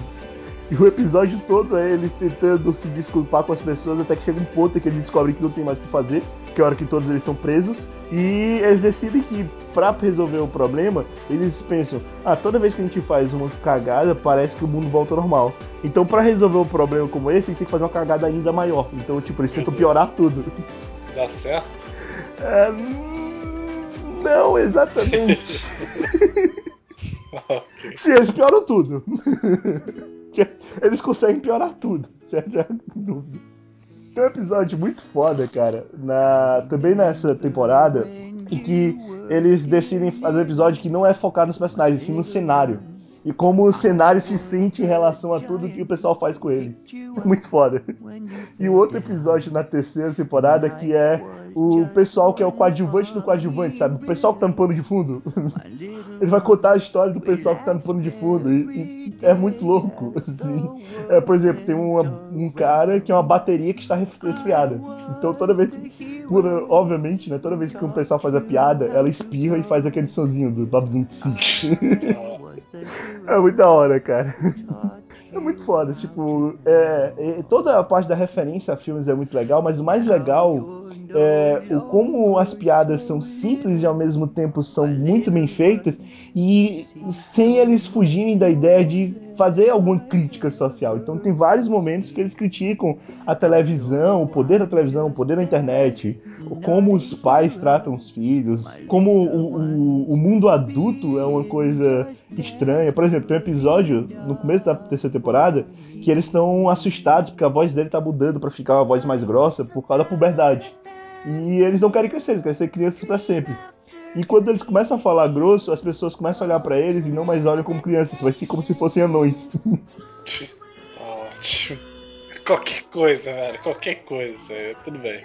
E o episódio todo é eles tentando se desculpar com as pessoas até que chega um ponto em que eles descobrem que não tem mais o que fazer, que é a hora que todos eles são presos, e eles decidem que para resolver o problema, eles pensam: "Ah, toda vez que a gente faz uma cagada, parece que o mundo volta ao normal". Então, para resolver um problema como esse, a gente tem que fazer uma cagada ainda maior. Então, tipo, eles tentam piorar tudo. Dá certo? É, não exatamente. ok. Sim, eles pioram tudo. Eles conseguem piorar tudo. Essa é a dúvida. Tem um episódio muito foda, cara, na, também nessa temporada, em que eles decidem fazer um episódio que não é focado nos personagens, sim no cenário. E como o cenário se sente em relação a tudo que o pessoal faz com ele. Muito foda. E o outro episódio na terceira temporada que é o pessoal que é o coadjuvante do coadjuvante, sabe? O pessoal que tá no pano de fundo. Ele vai contar a história do pessoal que tá no pano de fundo. E, e é muito louco, assim. É, por exemplo, tem uma, um cara que é uma bateria que está resfriada. Então toda vez. Por, obviamente, né? Toda vez que o pessoal faz a piada, ela espirra e faz aquele sonzinho do Babunci. É muito da hora, cara. É muito foda, tipo, é, é, toda a parte da referência a filmes é muito legal, mas o mais legal é o como as piadas são simples e ao mesmo tempo são muito bem feitas e sem eles fugirem da ideia de fazer alguma crítica social. Então tem vários momentos que eles criticam a televisão, o poder da televisão, o poder da internet, como os pais tratam os filhos, como o, o, o mundo adulto é uma coisa estranha. Por exemplo, tem um episódio no começo da terceira temporada que eles estão assustados porque a voz dele tá mudando para ficar uma voz mais grossa por causa da puberdade. E eles não querem crescer, eles querem ser crianças para sempre. E quando eles começam a falar grosso, as pessoas começam a olhar para eles e não mais olham como crianças, vai ser como se fossem anões. Qualquer coisa, velho. Qualquer coisa. é, Tudo bem.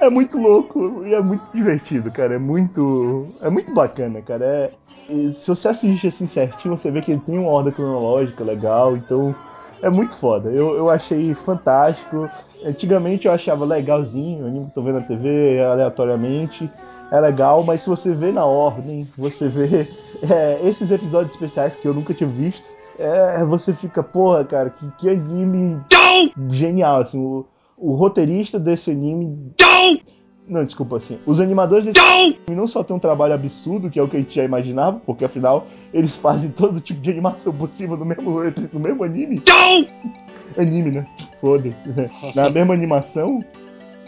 É muito louco e é muito divertido, cara. É muito. É muito bacana, cara. É... e se você assiste assim certinho, você vê que ele tem uma ordem cronológica legal, então é muito foda. Eu, eu achei fantástico. Antigamente eu achava legalzinho, o anime que tô vendo na TV aleatoriamente. É legal, mas se você vê na ordem, você vê é, esses episódios especiais que eu nunca tinha visto, é, você fica, porra, cara, que, que anime genial, assim, o, o roteirista desse anime. Não, desculpa, assim. Os animadores desse anime não só tem um trabalho absurdo, que é o que a gente já imaginava, porque afinal eles fazem todo tipo de animação possível no mesmo, no mesmo anime. Anime, né? Foda-se. Na mesma animação.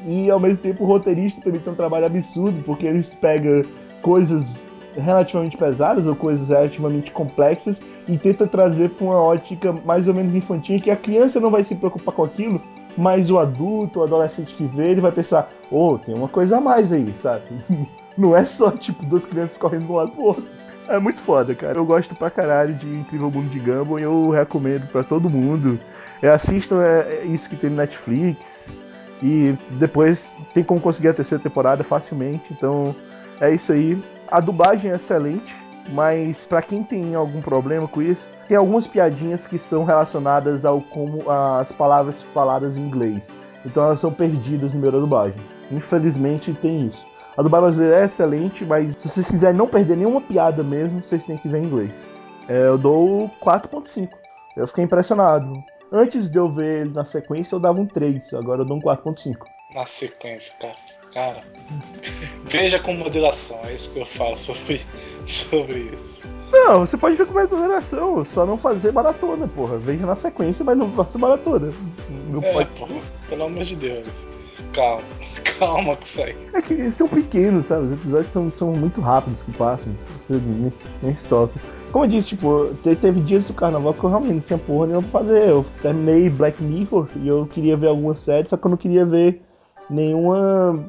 E ao mesmo tempo o roteirista também tem um trabalho absurdo, porque eles pegam coisas relativamente pesadas ou coisas relativamente complexas e tenta trazer para uma ótica mais ou menos infantil, que a criança não vai se preocupar com aquilo, mas o adulto, o adolescente que vê, ele vai pensar, oh, tem uma coisa a mais aí, sabe? Não é só, tipo, duas crianças correndo de um lado pro outro. É muito foda, cara. Eu gosto pra caralho de Incrível Mundo de Gumball e eu recomendo pra todo mundo. É, assistam é, é isso que tem no Netflix. E depois tem como conseguir a terceira temporada facilmente. Então é isso aí. A dublagem é excelente, mas pra quem tem algum problema com isso, tem algumas piadinhas que são relacionadas ao como as palavras faladas em inglês. Então elas são perdidas no meio da dublagem. Infelizmente tem isso. A dublagem brasileira é excelente, mas se vocês quiserem não perder nenhuma piada mesmo, vocês têm que ver em inglês. É, eu dou 4.5. Eu fiquei impressionado. Antes de eu ver ele na sequência, eu dava um 3. Agora eu dou um 4.5. Na sequência, cara. Cara. Veja com moderação, é isso que eu falo sobre, sobre isso. Não, você pode ver com mais moderação, só não fazer maratona, porra. Veja na sequência, mas não faça maratona. Não É, pode. porra, pelo amor de Deus. Calma, calma com isso aí. É que eles são pequenos, sabe? Os episódios são, são muito rápidos que passam. Você nem, nem. Como eu disse, tipo, te- teve dias do carnaval que eu realmente não tinha porra nenhuma pra fazer. Eu terminei Black Mirror e eu queria ver alguma série, só que eu não queria ver nenhuma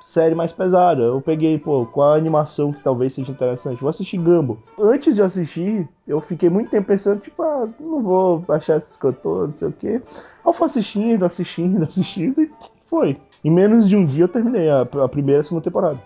série mais pesada. Eu peguei, pô, qual a animação que talvez seja interessante? Vou assistir Gumball. Antes de assistir, eu fiquei muito tempo pensando, tipo, ah, não vou achar esses cantores, não sei o quê. Eu fui assistindo, assistindo, assistindo e foi. Em menos de um dia eu terminei a, a primeira e a segunda temporada.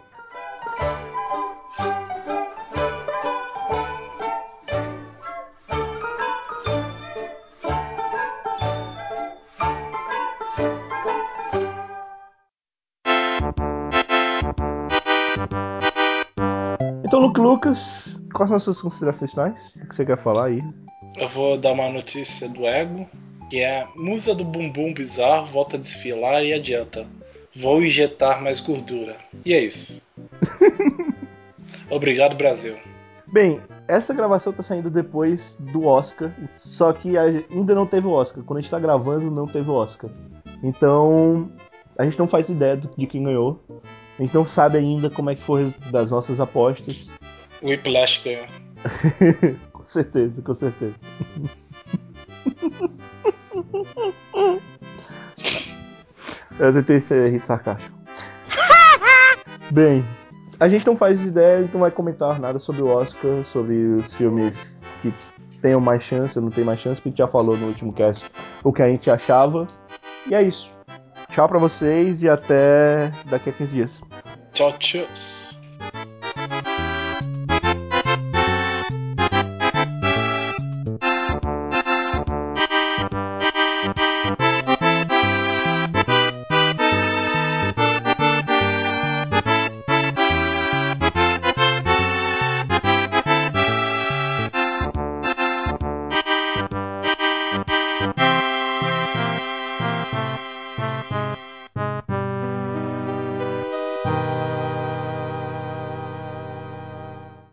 Luke Lucas, quais são as suas considerações finais? O que você quer falar aí? Eu vou dar uma notícia do Ego, que é musa do bumbum bizarro volta a desfilar e adianta. Vou injetar mais gordura. E é isso. Obrigado, Brasil. Bem, essa gravação tá saindo depois do Oscar, só que ainda não teve o Oscar. Quando a gente tá gravando, não teve o Oscar. Então, a gente não faz ideia de quem ganhou. A gente não sabe ainda como é que foi das nossas apostas. O Whiplash ganhou. com certeza, com certeza. Eu tentei ser hit sarcástico. Bem, a gente não faz ideia, então vai comentar nada sobre o Oscar, sobre os filmes que tenham mais chance ou não tem mais chance, porque a gente já falou no último cast o que a gente achava. E é isso. Tchau pra vocês e até daqui a 15 dias. Tchau, tchau.